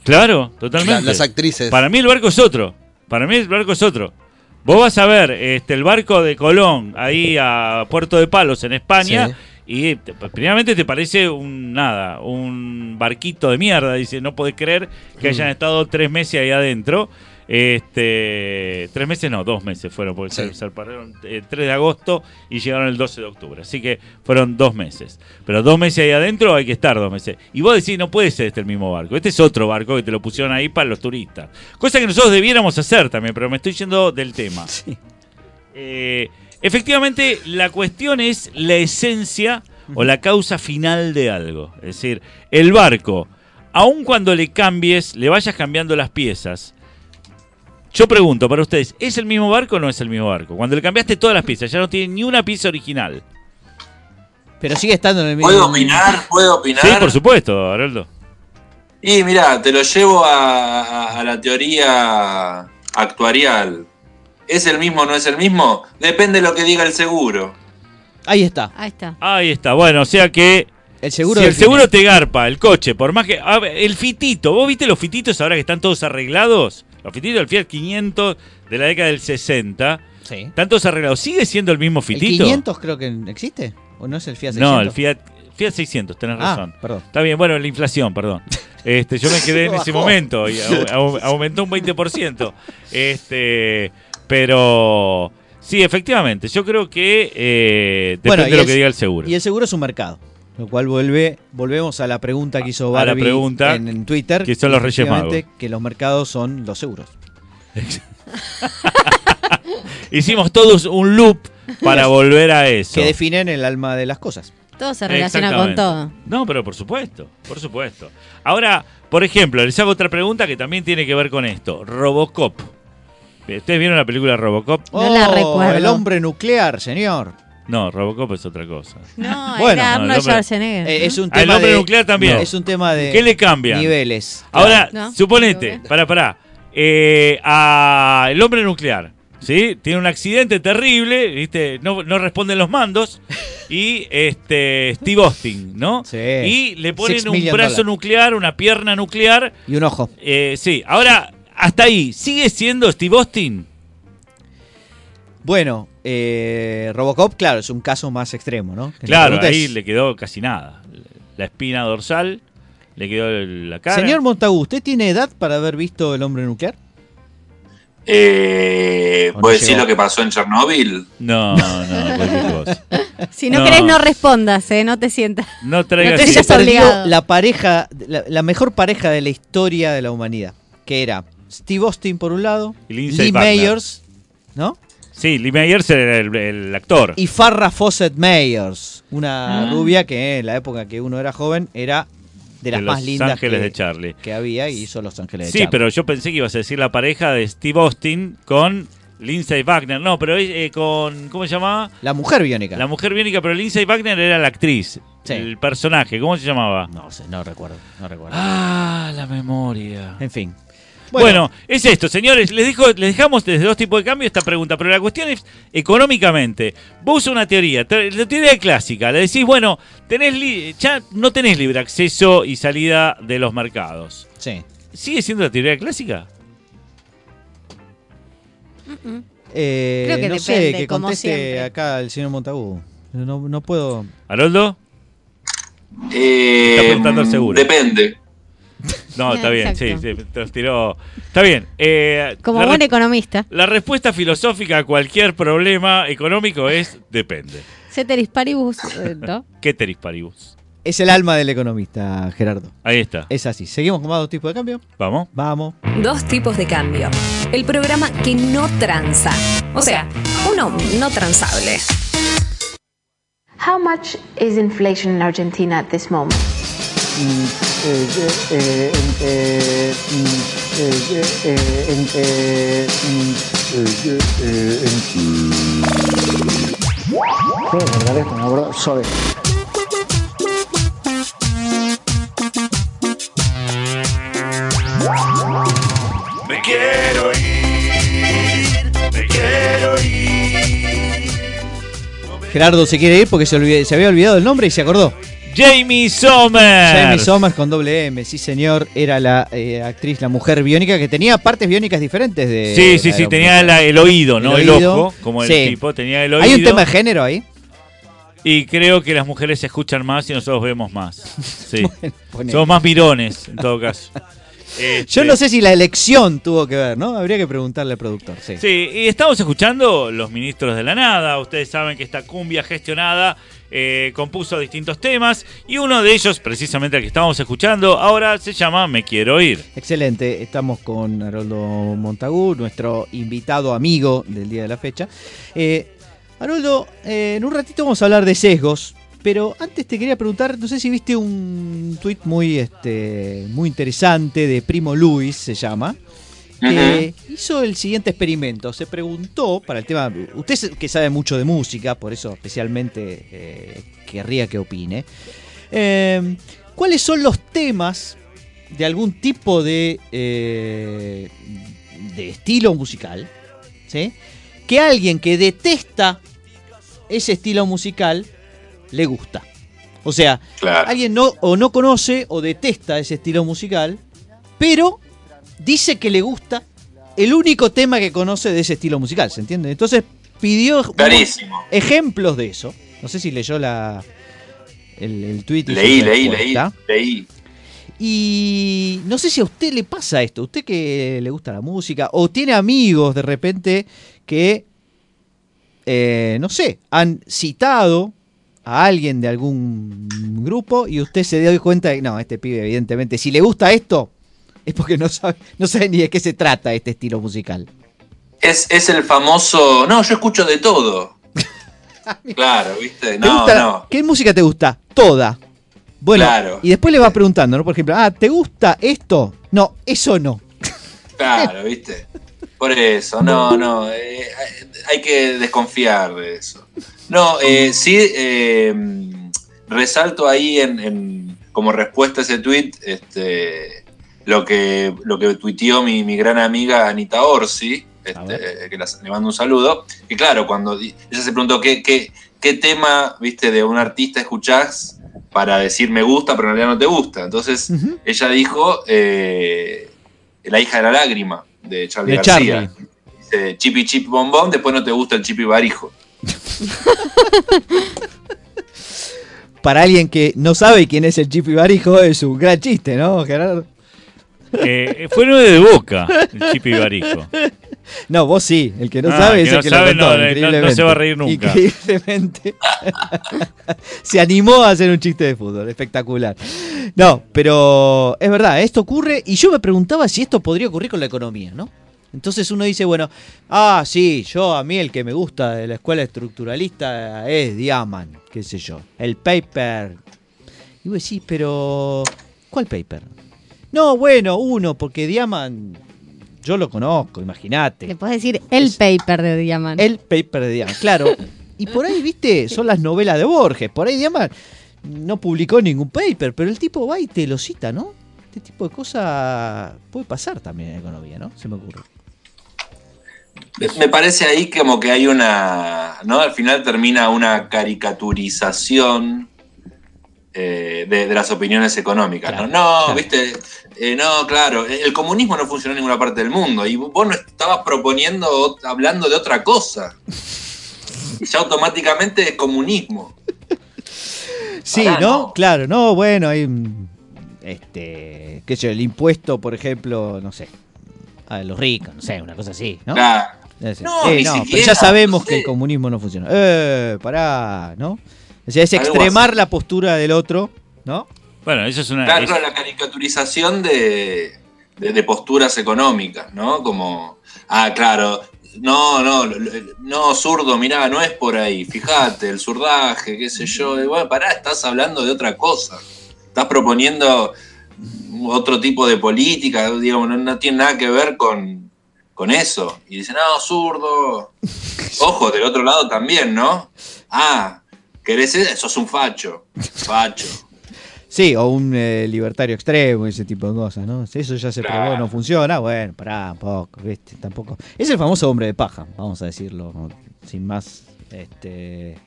Claro, totalmente. La- las actrices. Para mí el barco es otro. Para mí el barco es otro. Vos vas a ver este, el barco de Colón ahí a Puerto de Palos en España Sí. y te- primeramente te parece un nada, un barquito de mierda. Dice, no podés creer que Mm. hayan estado tres meses ahí adentro. Este, tres meses no, dos meses fueron, porque Sí. se zarparon el 3 de agosto y llegaron el 12 de octubre. Así que fueron dos meses. Pero dos meses ahí adentro hay que estar dos meses. Y vos decís, no puede ser este el mismo barco. Este es otro barco que te lo pusieron ahí para los turistas. Cosa que nosotros debiéramos hacer también, pero me estoy yendo del tema. Eh, efectivamente, la cuestión es la esencia o la causa final de algo. Es decir, el barco, aun cuando le cambies, le vayas cambiando las piezas. Yo pregunto para ustedes, ¿es el mismo barco o no es el mismo barco? Cuando le cambiaste todas las piezas, ya no tiene ni una pieza original. Pero sigue estando en el mismo. ¿Puedo opinar? ¿Puedo opinar? Sí, por supuesto, Haroldo. Y mira, te lo llevo a, a- a la teoría actuarial. ¿Es el mismo o no es el mismo? Depende de lo que diga el seguro. Ahí está. Ahí está. Ahí está, bueno, o sea que El seguro si el seguro te garpa, el coche, por más que... a ver, el fitito, ¿vos viste los fititos ahora que están todos arreglados? Los fititos del Fiat 500 de la década del 60, Sí. están todos arreglados. ¿Sigue siendo el mismo ¿El fitito? 500 creo que existe? ¿O no es el Fiat 600? No, el Fiat, Fiat 600, tenés Ah, razón. perdón. Está bien, bueno, la inflación, perdón. Este, yo me quedé en ese momento y au- au- aumentó un 20%. Este, pero sí, efectivamente, yo creo que eh, depende Bueno, de lo el- que diga el seguro. Y el seguro es un mercado. Lo cual vuelve, volvemos a la pregunta que hizo A la Barbie pregunta en, en Twitter. que son los Reyes Magos. Que los mercados son los seguros. Hicimos todos un loop para volver a eso. Que definen el alma de las cosas. Todo se relaciona con todo. No, pero por supuesto, por supuesto. Ahora, por ejemplo, les hago otra pregunta que también tiene que ver con esto. Robocop. ¿Ustedes vieron la película Robocop? No la Oh, recuerdo. El hombre nuclear, señor. No, Robocop es otra cosa. No, Bueno, era no, Arnold hombre- Schwarzenegger. Eh, ¿no? es un Ah, el tema hombre de, nuclear también. Es un tema de ¿Qué le cambian? niveles. Ahora, No, suponete, no. para, para. el hombre nuclear, ¿sí? Tiene un accidente terrible, ¿viste? No, no responden los mandos. Y este Steve Austin, ¿no? Sí. Y le ponen un brazo nuclear, una pierna nuclear. Y un ojo. Eh, sí, ahora, hasta ahí, ¿sigue siendo Steve Austin? Bueno, eh, Robocop, claro, es un caso más extremo, ¿no? Que la Claro, ahí es, le quedó casi nada. La espina dorsal, le quedó la cara. Señor Montagu, ¿usted tiene edad para haber visto el hombre nuclear? Eh, ¿O no ¿Puedo decir lo que pasó en Chernóbil? No, no, cosa. Si no, No. querés, no respondas, ¿eh? No te sientas. No traigas No te obligado. la pareja, la, la mejor pareja de la historia de la humanidad. que era Steve Austin por un lado, Y Lindsay Lee Wagner. Mayers, ¿no? Sí, Lee Mayers era el, el actor. Y Farrah Fawcett Mayers, una Ah. rubia que en la época que uno era joven era de las de más Los lindas Ángeles que, de Charlie. que había y hizo Los Ángeles de Sí, Charlie. pero yo pensé que ibas a decir la pareja de Steve Austin con Lindsay Wagner. No, pero eh, con. ¿Cómo se llamaba? La mujer biónica. La mujer biónica, pero Lindsay Wagner era la actriz. Sí. El personaje, ¿cómo se llamaba? No sé, no recuerdo, no recuerdo. Ah, la memoria. En fin. Bueno, es esto, señores. Les, dejo, les dejamos desde dos tipos de cambio esta pregunta, pero la cuestión es económicamente. Vos usas una teoría, te- la teoría clásica. Le decís, bueno, tenés li- ya no tenés libre acceso y salida de los mercados. Sí. ¿Sigue siendo la teoría clásica? Eh, Creo que no sé, depende, que como conteste acá el señor Montagu. No, no puedo. ¿Haroldo? Eh, Está preguntando seguro. Depende. No, está bien, sí, Exacto. sí, te los tiró. Está bien. eh, Como la, buen economista. la respuesta filosófica a cualquier problema económico es depende. Ceteris paribus, eh, ¿no? Paribus. Es el alma del economista, Gerardo. Ahí está. Es así. ¿Seguimos con más dos tipos de cambio? Vamos. Vamos. Dos tipos de cambio. El programa que no tranza. O sea, uno no transable. How much is inflation in Argentina at this moment? Me quiero ir, me quiero ir. Gerardo se quiere ir porque se, olvid- se había olvidado el nombre y se acordó. Jamie Sommer. Jamie Somers con doble M, sí señor, era la eh, actriz, la mujer biónica que tenía partes biónicas diferentes de... Sí, sí, sí, tenía la- el oído, no el, ojo, como el tipo, tenía el oído. Hay un tema de género ahí. Y creo que las mujeres se escuchan más y nosotros vemos más. Sí. Somos más mirones, en todo caso. Este, Yo no sé si la elección tuvo que ver, ¿no? Habría que preguntarle al productor. Sí. Sí, y estamos escuchando Los Ministros de la Nada. Ustedes saben que esta cumbia gestionada eh, compuso distintos temas y uno de ellos, precisamente el que estábamos escuchando, ahora se llama Me Quiero Ir. Excelente, estamos con Haroldo Montagú, nuestro invitado amigo del día de la fecha. Eh, Haroldo, eh, en un ratito vamos a hablar de sesgos, pero antes te quería preguntar, no sé si viste un tuit muy, este, muy interesante de Primo Luis, se llama, que hizo el siguiente experimento. Se preguntó para el tema, usted que sabe mucho de música, por eso especialmente eh, querría que opine. Eh, ¿Cuáles son los temas de algún tipo de, eh, de estilo musical? ¿sí? Que alguien que detesta ese estilo musical le gusta. O sea, Claro. alguien no, o no conoce o detesta ese estilo musical, pero dice que le gusta el único tema que conoce de ese estilo musical, ¿se entiende? Entonces pidió ejemplos de eso. No sé si leyó la el, el tweet. y Leí, leí, leí, leí. Y no sé si a usted le pasa esto, usted que le gusta la música, o tiene amigos de repente que, eh, no sé, han citado a alguien de algún grupo y usted se dio cuenta de que, no, este pibe evidentemente, si le gusta esto, es porque no sabe, no sabe ni de qué se trata este estilo musical. Es, es el famoso. No, yo escucho de todo. Claro, ¿viste? ¿Te No, gusta- no. ¿Qué música te gusta? Toda. Bueno, Claro. y después le va preguntando, ¿no? Por ejemplo, ah, ¿te gusta esto? No, eso no. Claro, ¿viste? Por eso, no, no. eh, hay que desconfiar de eso. No, eh, sí, eh, resalto ahí en, en- como respuesta a ese tweet este, lo, que, lo que tuiteó mi, mi gran amiga Anita Orsi, este, que las- le mando un saludo. Y claro, cuando ella se preguntó qué, qué, qué tema viste de un artista escuchás para decir me gusta, pero en realidad no te gusta. Entonces ella dijo eh, La hija de la lágrima de Charlie De García. Dice Chipi Chip Bombón, después no te gusta el Chipi Barijo. Para alguien que no sabe quién es el Chipi Barijo, es un gran chiste, ¿no, Gerardo? Eh, fue 9 de boca, el Chipi Barijo. No, vos sí, el que no Ah, sabe el es el que sabe, lo contó, no, no, se va a reír nunca. Increíblemente. se animó a hacer un chiste de fútbol, espectacular. No, pero es verdad, esto ocurre y yo me preguntaba si esto podría ocurrir con la economía, ¿no? Entonces uno dice, bueno, ah, sí, yo a mí el que me gusta de la escuela estructuralista es Diamant, qué sé yo, el paper. Y vos decís, pero ¿cuál paper? No, bueno, uno, porque Diamant yo lo conozco, imagínate. Le puedes decir el paper de Diamant. El paper de Diamant, claro. Y por ahí, viste, son las novelas de Borges. Por ahí Diamant no publicó ningún paper, pero el tipo va y te lo cita, ¿no? Este tipo de cosas puede pasar también en economía, ¿no? Se me ocurre. Me- Me parece ahí como que hay una, ¿no? Al final termina una caricaturización eh, de, de las opiniones económicas. ¿no? No, claro. viste, Eh, no, claro, el comunismo no funcionó en ninguna parte del mundo y vos no estabas proponiendo, hablando de otra cosa. Y ya automáticamente es comunismo. Sí, Pará, ¿no? Claro, no, bueno, hay un, este, qué sé yo, el impuesto, por ejemplo, no sé, a los ricos, no sé, una cosa así, ¿no? Claro. No, eh, ni no, pero ya sabemos no que el comunismo no funciona. Eh, pará, ¿no? O sea, es extremar la postura del otro, ¿no? Bueno, eso es una. Claro, es- la caricaturización de, de- de posturas económicas, ¿no? Como, ah, claro, no, no, no, zurdo, mirá, no es por ahí, fíjate, el zurdaje, qué sé yo, y bueno, pará, estás hablando de otra cosa, estás proponiendo otro tipo de política, digamos, no, no tiene nada que ver con, con eso. Y dicen, no, zurdo. Ojo, del otro lado también, ¿no? Ah, ¿querés eso? Sos un facho, facho. Sí, o un eh, libertario extremo, ese tipo de cosas, ¿no? Si eso ya se Claro. probó, no funciona, bueno, pará, un poco, ¿viste? Tampoco. Es el famoso hombre de paja, vamos a decirlo, sin más. Este.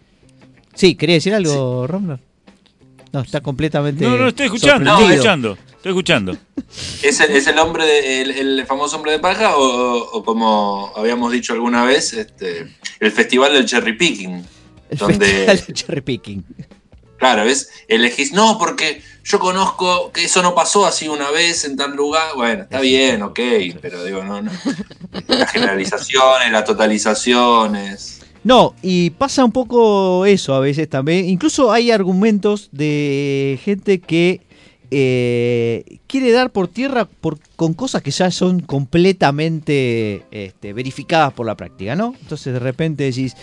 Sí, ¿quería decir algo, Romner? No, está completamente. No, no, estoy escuchando, estoy escuchando. Estoy escuchando. ¿Es el, es el hombre, de- el, el famoso hombre de paja o, o como habíamos dicho alguna vez, este, el festival del cherry picking? El donde, festival de cherry picking. claro, es elegís, no, porque yo conozco que eso no pasó así una vez en tal lugar. Bueno, está bien, ok, pero digo, no, no. Las generalizaciones, las totalizaciones. No, y pasa un poco eso a veces también. Incluso hay argumentos de gente que eh, quiere dar por tierra por, con cosas que ya son completamente este, verificadas por la práctica, ¿no? Entonces de repente decís,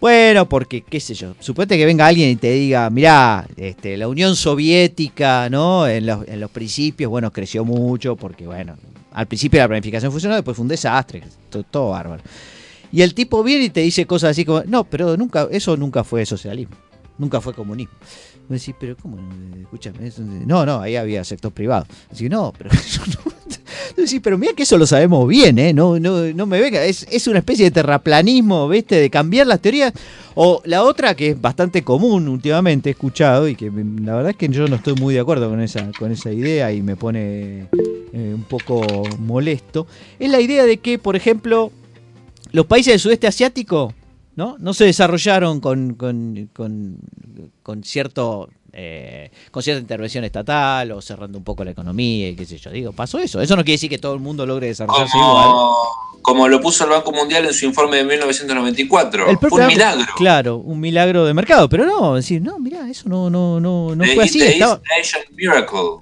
bueno, porque, qué sé yo, suponete que venga alguien y te diga, mirá, este, la Unión Soviética, ¿no? En los, en los principios, bueno, creció mucho porque, bueno, al principio la planificación funcionó, después fue un desastre, todo, bárbaro. Y el tipo viene y te dice cosas así como, no, pero nunca, eso nunca fue socialismo, nunca fue comunismo. Me decís, pero ¿cómo? Escúchame, no, no, ahí había sector privado. Que no, pero eso no. Decís, pero mira que eso lo sabemos bien, ¿eh? No, no, no me venga, es, es una especie de terraplanismo, ¿viste? De cambiar las teorías. O la otra que es bastante común últimamente, he escuchado, y que la verdad es que yo no estoy muy de acuerdo con esa, con esa idea y me pone eh, un poco molesto, es la idea de que, por ejemplo, los países del sudeste asiático no, no se desarrollaron con, con, con- con cierto eh, con cierta intervención estatal o cerrando un poco la economía y qué sé yo. Digo, pasó eso. Eso no quiere decir que todo el mundo logre desarrollarse igual. Como, como lo puso el Banco Mundial en su informe de 1994. El Fue un milagro. Claro, un milagro de mercado, pero no, decir, no, mirá, eso no, no, no, no fue así. estaba-.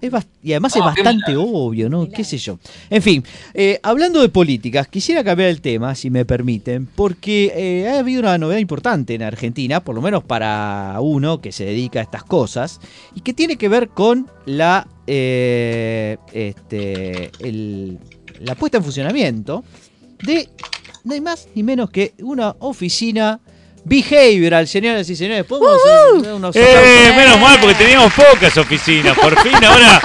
Es bast- y además No, es qué bastante obvio, ¿no? ¿Qué sé yo? En fin, eh, hablando de políticas, quisiera cambiar el tema, si me permiten, porque eh, ha habido una novedad importante en Argentina, por lo menos para uno que se dedica a estas cosas, y que tiene que ver con la, eh, este, el- la puesta en funcionamiento de no hay más ni menos que una oficina behavioral, señoras y señores. ¿Podemos hacer unos Eh, aplausos? menos mal, porque teníamos pocas oficinas. Por fin, ahora,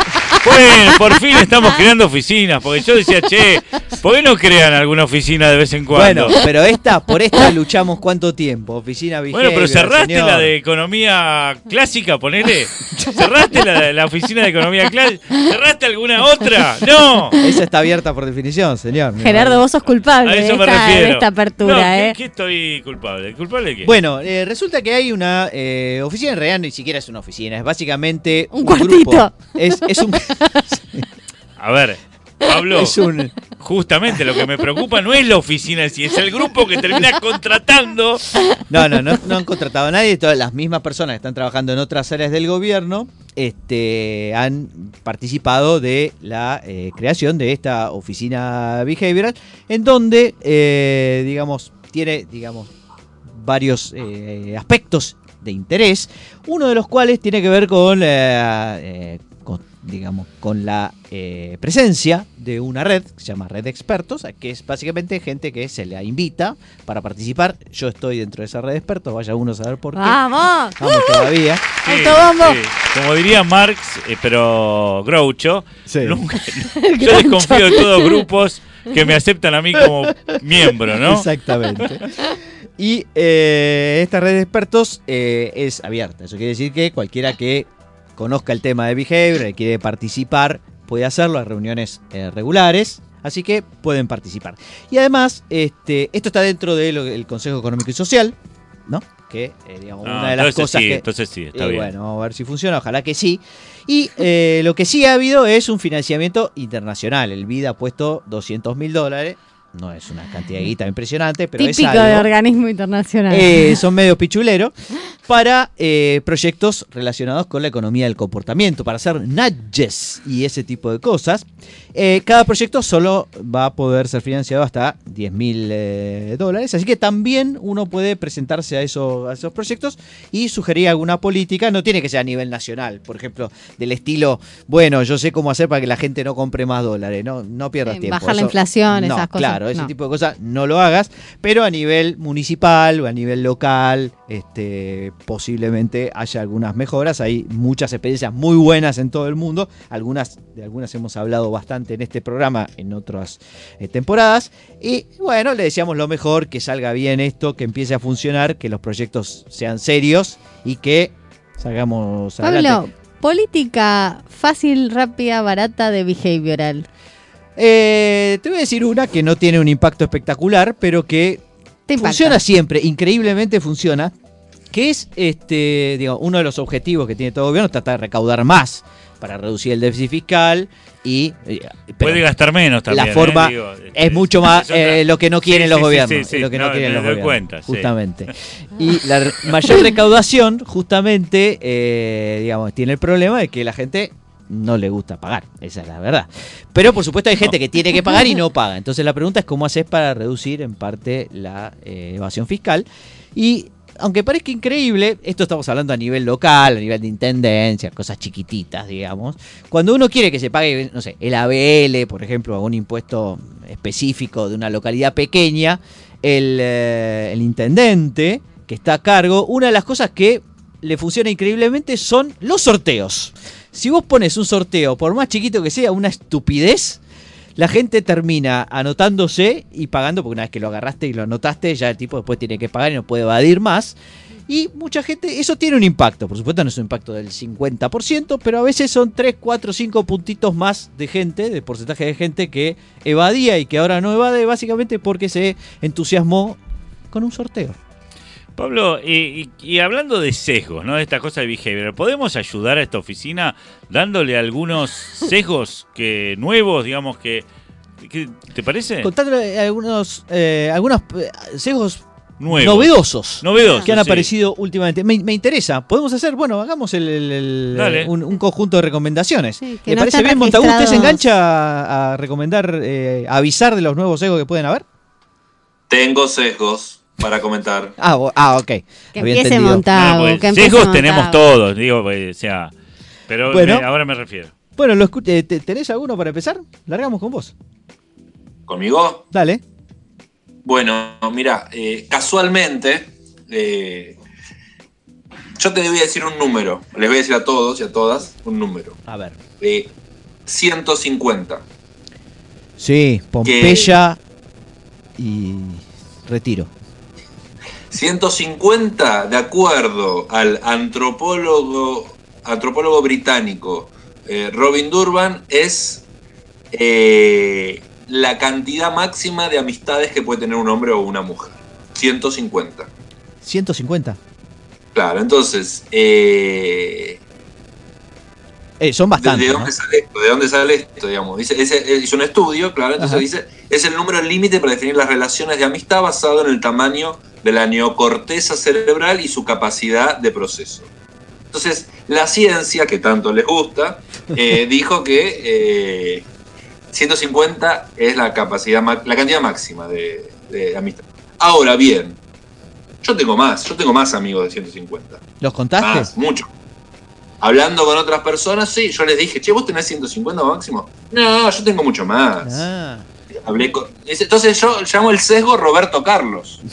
bueno, por fin estamos creando oficinas. Porque yo decía, che, ¿por qué no crean alguna oficina de vez en cuando? Bueno, pero esta, por esta luchamos cuánto tiempo, oficina Bueno, pero cerraste señor. la de economía clásica, ponele. ¿Cerraste la, la oficina de economía clásica? ¿Cerraste alguna otra? ¡No! Esa está abierta por definición, señor. Gerardo, vos sos culpable A de eso me esta, de refiero. esta apertura, No, ¿qué, ¿eh? qué estoy culpable? ¿Culpable de qué? Bueno, eh, resulta que hay una eh, oficina, en realidad ni siquiera es una oficina, es básicamente Un grupo. cuartito. Es, es un, A ver, Pablo, es un, Justamente lo que me preocupa no es la oficina sí, es el grupo que termina contratando. No, no, no, no han contratado a nadie. Todas las mismas personas que están trabajando en otras áreas del gobierno este, han participado de la eh, creación de esta oficina behavioral, en donde, eh, digamos, tiene, digamos, varios eh, aspectos de interés, uno de los cuales tiene que ver con, eh, con, digamos, con la eh, presencia de una red que se llama Red de Expertos, que es básicamente gente que se le invita para participar. Yo estoy dentro de esa red de expertos, vaya uno a saber por qué. ¡Vamos! Vamos todavía. Sí, sí. Como diría Marx, eh, pero Groucho, Sí. nunca- yo desconfío de todos grupos que me aceptan a mí como miembro, ¿no? Exactamente. Y eh, esta red de expertos eh, es abierta. Eso quiere decir que cualquiera que conozca el tema de behavior y quiere participar puede hacerlo a reuniones eh, regulares. Así que pueden participar. Y además, este, esto está dentro del Consejo Económico y Social, ¿no? Que, eh, digamos, una de las cosas sí, que. entonces sí, está bien. Bueno, vamos a ver si funciona, ojalá que sí. Y eh, lo que sí ha habido es un financiamiento internacional. El BID ha puesto 200 mil dólares. No es una cantidad de guita impresionante, pero Típico es algo. de organismo internacional. Eh, son medio pichuleros para eh, proyectos relacionados con la economía del comportamiento, para hacer nudges y ese tipo de cosas. Eh, cada proyecto solo va a poder ser financiado hasta 10 mil eh, dólares, así que también uno puede presentarse a, eso- a esos proyectos y sugerir alguna política, no tiene que ser a nivel nacional, por ejemplo, del estilo, bueno, yo sé cómo hacer para que la gente no compre más dólares, no, no pierdas Sí, tiempo. bajar la Eso- inflación, no, esas cosas, Claro, ese no. tipo de cosas no lo hagas, pero a nivel municipal o a nivel local, este, posiblemente haya algunas mejoras. Hay muchas experiencias muy buenas en todo el mundo. Algunas, de algunas hemos hablado bastante en este programa en otras eh, temporadas. Y bueno, le deseamos lo mejor, que salga bien esto, que empiece a funcionar, que los proyectos sean serios y que salgamos Pablo, adelante. política fácil, rápida, barata de behavioral. Eh, te voy a decir una que no tiene un impacto espectacular, pero que Te funciona siempre, increíblemente funciona, que es este, digo, uno de los objetivos que tiene todo gobierno, tratar de recaudar más para reducir el déficit fiscal y eh, Puede gastar menos también. la ¿eh? forma Digo, este, es mucho más es otra- eh, lo que no quieren Sí, los sí, gobiernos, sí, sí. es lo que no, No, quieren los gobiernos, cuenta, justamente. Y la mayor recaudación, justamente, eh, digamos, tiene el problema de que la gente no le gusta pagar, esa es la verdad. Pero por supuesto hay gente que tiene que pagar y no paga. Entonces la pregunta es cómo haces para reducir en parte la evasión fiscal. Y aunque parezca increíble, esto estamos hablando a nivel local, a nivel de intendencia, cosas chiquititas, digamos. Cuando uno quiere que se pague, no sé, el ABL, por ejemplo, algún impuesto específico de una localidad pequeña, el, eh, el intendente que está a cargo, una de las cosas que le funciona increíblemente son los sorteos. Si vos pones un sorteo, por más chiquito que sea, una estupidez, la gente termina anotándose y pagando, porque una vez que lo agarraste y lo anotaste, ya el tipo después tiene que pagar y no puede evadir más. Y mucha gente, eso tiene un impacto, por supuesto no es un impacto del 50%, pero a veces son 3, 4, 5 puntitos más de gente, de porcentaje de gente que evadía y que ahora no evade, básicamente porque se entusiasmó con un sorteo. Pablo, y, y- y hablando de sesgos, ¿no? De esta cosa de behavior, ¿podemos ayudar a esta oficina dándole algunos sesgos que nuevos, digamos, que, que- ¿te parece? Contándole algunos, eh, algunos eh, sesgos Nuevos. novedosos, Novedosos, que han sí. aparecido últimamente. Me, me interesa. Podemos hacer, bueno, hagamos el, el- el- Dale. un, un conjunto de recomendaciones. Sí, ¿Le no parece bien, Montagu? ¿Usted se engancha a, a recomendar, eh, a avisar de los nuevos sesgos que pueden haber? Tengo sesgos para comentar. Ah, ah ok. Que Había empiece entendido. No, pues, que tenemos todos, digo, pues, o sea, pero Bueno. me- ahora me refiero. Bueno, lo eh, te- ¿tenés alguno para empezar? Largamos con vos. ¿Conmigo? Dale. Bueno, mira, eh, casualmente, eh, yo te voy a decir un número. Les voy a decir a todos y a todas un número. A ver. Eh, 150. Sí, Pompeya y Retiro. 150, de acuerdo al antropólogo, antropólogo británico eh, Robin Durban, es eh, la cantidad máxima de amistades que puede tener un hombre o una mujer. 150. 150. Claro, entonces, eh, Eh, son bastantes. ¿desde ¿no? dónde sale esto? ¿de dónde sale esto? Digamos? Dice, hizo un estudio, claro, entonces Ajá. dice, es el número límite para definir las relaciones de amistad basado en el tamaño de la neocorteza cerebral y su capacidad de proceso. Entonces, la ciencia, que tanto les gusta, eh, dijo que eh, 150 es la capacidad, la cantidad máxima de, de amistad. Ahora bien, yo tengo más, yo tengo más amigos de 150. ¿Los contaste? Más, mucho. Hablando con otras personas, sí, yo les dije, che, ¿vos tenés 150 máximo? No, yo tengo mucho más. Ah, Hablé con... Entonces yo llamo el sesgo Roberto Carlos.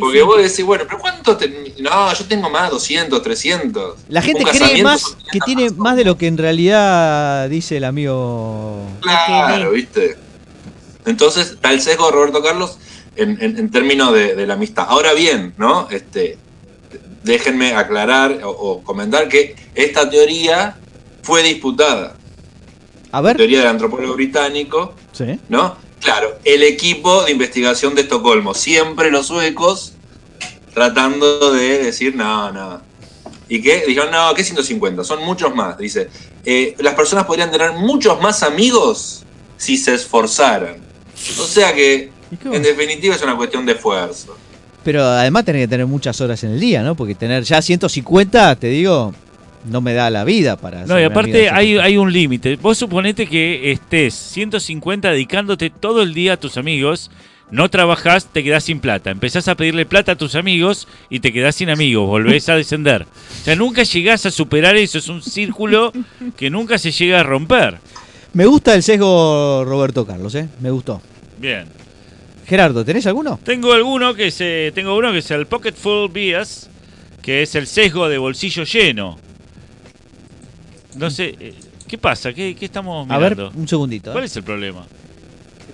Porque vos decís, bueno, pero ¿cuánto ten- No, yo tengo más, 200, 300. la gente cree más que tiene más de lo que en realidad dice el amigo. Claro, ¿viste? Entonces está el sesgo Roberto Carlos en, en- en términos de, de la amistad. Ahora bien, ¿no? Este, déjenme aclarar o, o comentar que esta teoría fue disputada. A ver. Teoría del antropólogo británico, Sí. ¿no? Claro, el equipo de investigación de Estocolmo, siempre los suecos tratando de decir, no, no. ¿Y qué? Dijeron, no, ¿qué 150? Son muchos más. Dice, eh, las personas podrían tener muchos más amigos si se esforzaran. O sea que, en definitiva, es una cuestión de esfuerzo. Pero además tenés que tener muchas horas en el día, ¿no? Porque tener ya 150, te digo, no me da la vida para. No, y aparte hay, hay un límite. Vos suponete que estés 150 dedicándote todo el día a tus amigos, no trabajás, te quedás sin plata. Empezás a pedirle plata a tus amigos y te quedás sin amigos, volvés a descender. O sea, nunca llegás a superar eso, es un círculo que nunca se llega a romper. Me gusta el sesgo Roberto Carlos, ¿eh? Me gustó. Bien. Gerardo, ¿tenés alguno? Tengo alguno que se, tengo uno que es el Pocket Full Bias, que es el sesgo de bolsillo lleno. No sé, eh, ¿qué pasa? ¿Qué, qué estamos A ver, mirando? un segundito. ¿eh? ¿Cuál es el problema?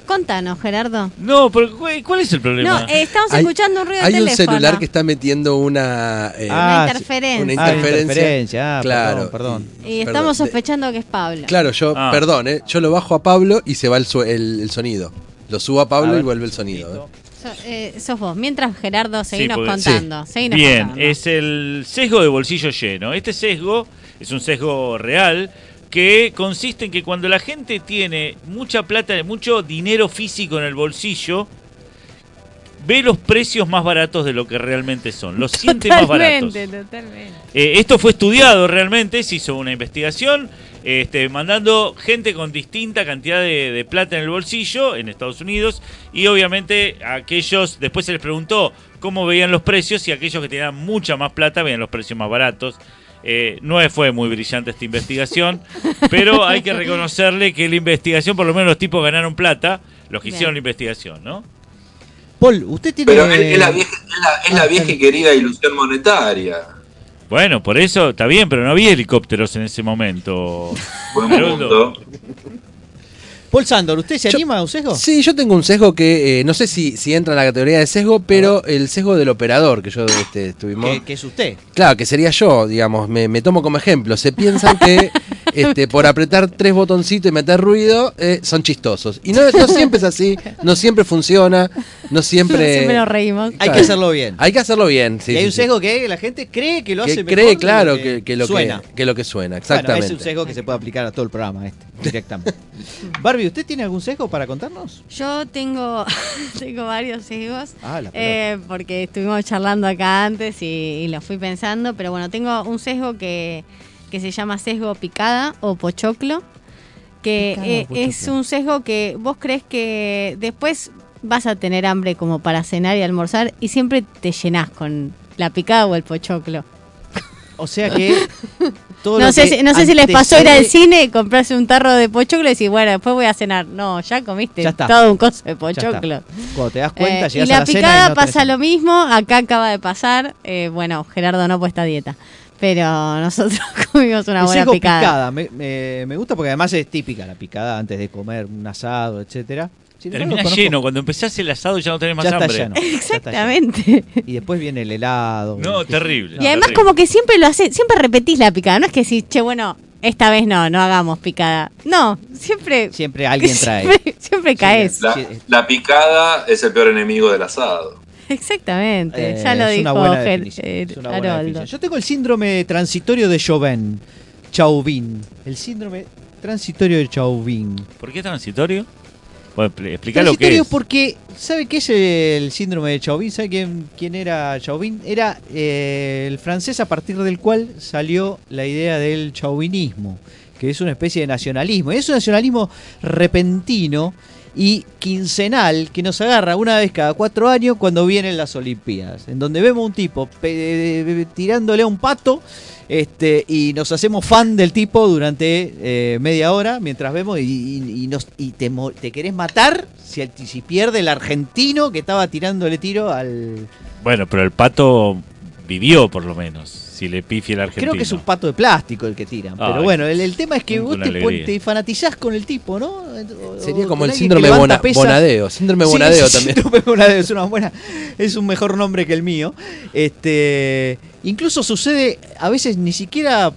Contanos, Gerardo. No, pero ¿cuál cuál es el problema? No, eh, estamos Hay- escuchando un ruido Hay de un teléfono. celular que está metiendo una, eh, Ah, sí. interferencia. una Ah, interferencia. interferencia, ah, claro. perdón, Y estamos sospechando que es Pablo. Claro, yo, Ah. perdón, eh, yo lo bajo a Pablo y se va el, su- el- el sonido. Lo subo a Pablo A ver, y vuelve el sonido. eh. So- eh, sos vos. Mientras, Gerardo, Sí, porque- contando. seguinos Bien, contando. es el sesgo de bolsillo lleno. Este sesgo es un sesgo real que consiste en que cuando la gente tiene mucha plata, mucho dinero físico en el bolsillo, ve los precios más baratos de lo que realmente son. Los siente más baratos. Totalmente, totalmente. Eh, esto fue estudiado realmente, se hizo una investigación, este, mandando gente con distinta cantidad de, de plata en el bolsillo en Estados Unidos y obviamente aquellos, después se les preguntó cómo veían los precios y aquellos que tenían mucha más plata veían los precios más baratos. Eh, no fue muy brillante esta investigación, pero hay que reconocerle que la investigación, por lo menos los tipos ganaron plata, los que Bien. hicieron la investigación, ¿no? Paul, usted tiene. Pero es, es la vieja, es la- es la Ah, vieja y querida ilusión monetaria. Bueno, por eso está bien, pero no había helicópteros en ese momento. Buen. Paul Sandor, ¿usted se Yo- anima a un sesgo? Sí, yo tengo un sesgo que eh, no sé si, si entra en la categoría de sesgo, pero el sesgo del operador que yo este, estuvimos. Que, que es usted. Claro, que sería yo, digamos, me, me tomo como ejemplo. Se piensan que este, por apretar tres botoncitos y meter ruido eh, son chistosos. Y no, no siempre es así, no siempre funciona, no siempre... Siempre nos reímos. Hay que hacerlo bien. Hay que hacerlo bien, sí. y hay sí, un sí. sesgo que la gente cree que lo que hace mejor cree, lo claro, que, que lo suena. que, que lo que suena, Bueno, exactamente. es un sesgo que se puede aplicar a todo el programa este, directamente. Barbie, ¿usted tiene algún sesgo para contarnos? Yo tengo, tengo varios sesgos. Ah, la eh, porque estuvimos charlando acá antes y, y lo fui pensando. Pero bueno, tengo un sesgo que, que se llama sesgo picada o pochoclo. Que Picada eh, es un sesgo que vos crees que después vas a tener hambre como para cenar y almorzar y siempre te llenás con la picada o el pochoclo. O sea que. Todo No lo sé, que si, no sé si les pasó ir al cine, comprarse un tarro de pochoclo y decir, bueno, después voy a cenar. No, ya comiste Ya está. todo un coso de pochoclo. Cuando te das cuenta, Eh, llegas y a la la cena picada y no tenés pasa lo mismo, acá acaba de pasar. eh, bueno, Gerardo no puesta a dieta, pero nosotros comimos una buena picada. picada, me, me- me gusta porque además es típica la picada antes de comer un asado, etcétera. Embargo, Termina conozco- lleno, cuando empezás el asado ya no tenés más Ya está hambre. lleno. Ya está lleno. Exactamente. Y después viene el helado. No, terrible. Y además terrible. como que siempre lo hace, siempre repetís la picada, no es que si, che, bueno, esta vez no, no hagamos picada. No, siempre Siempre alguien trae. siempre, siempre caes. La picada es el peor enemigo del asado. Exactamente, Eh, ya lo es dijo una buena Ger- definición, eh, es una buena definición. Yo tengo el síndrome transitorio de Chauvin. Chauvin. El síndrome transitorio de Chauvin. ¿Por qué transitorio? Bueno, explica lo que Transitorio es. porque, ¿sabe qué es el síndrome de Chauvin? ¿Sabe quién, quién era Chauvin? Era eh, el francés a partir del cual salió la idea del chauvinismo, que es una especie de nacionalismo. Y es un nacionalismo repentino y quincenal que nos agarra una vez cada cuatro años cuando vienen las Olimpiadas, en donde vemos un tipo pe- tirándole a un pato este, y nos hacemos fan del tipo durante eh, media hora mientras vemos y, nos, y te, te querés matar si, si pierde el argentino que estaba tirándole tiro al... Bueno, pero el pato vivió por lo menos. Si le pifia el argentino. Creo que es un pato de plástico el que tiran. Pero bueno, el, el tema es que vos te, alegría. pon- te fanatizás con el tipo, ¿no? O- Sería como el síndrome Bona-. Bonadeo. Síndrome Sí, Bonadeo sí, también. síndrome Bonadeo es una buena, es un mejor nombre que el mío. Este, incluso sucede a veces ni siquiera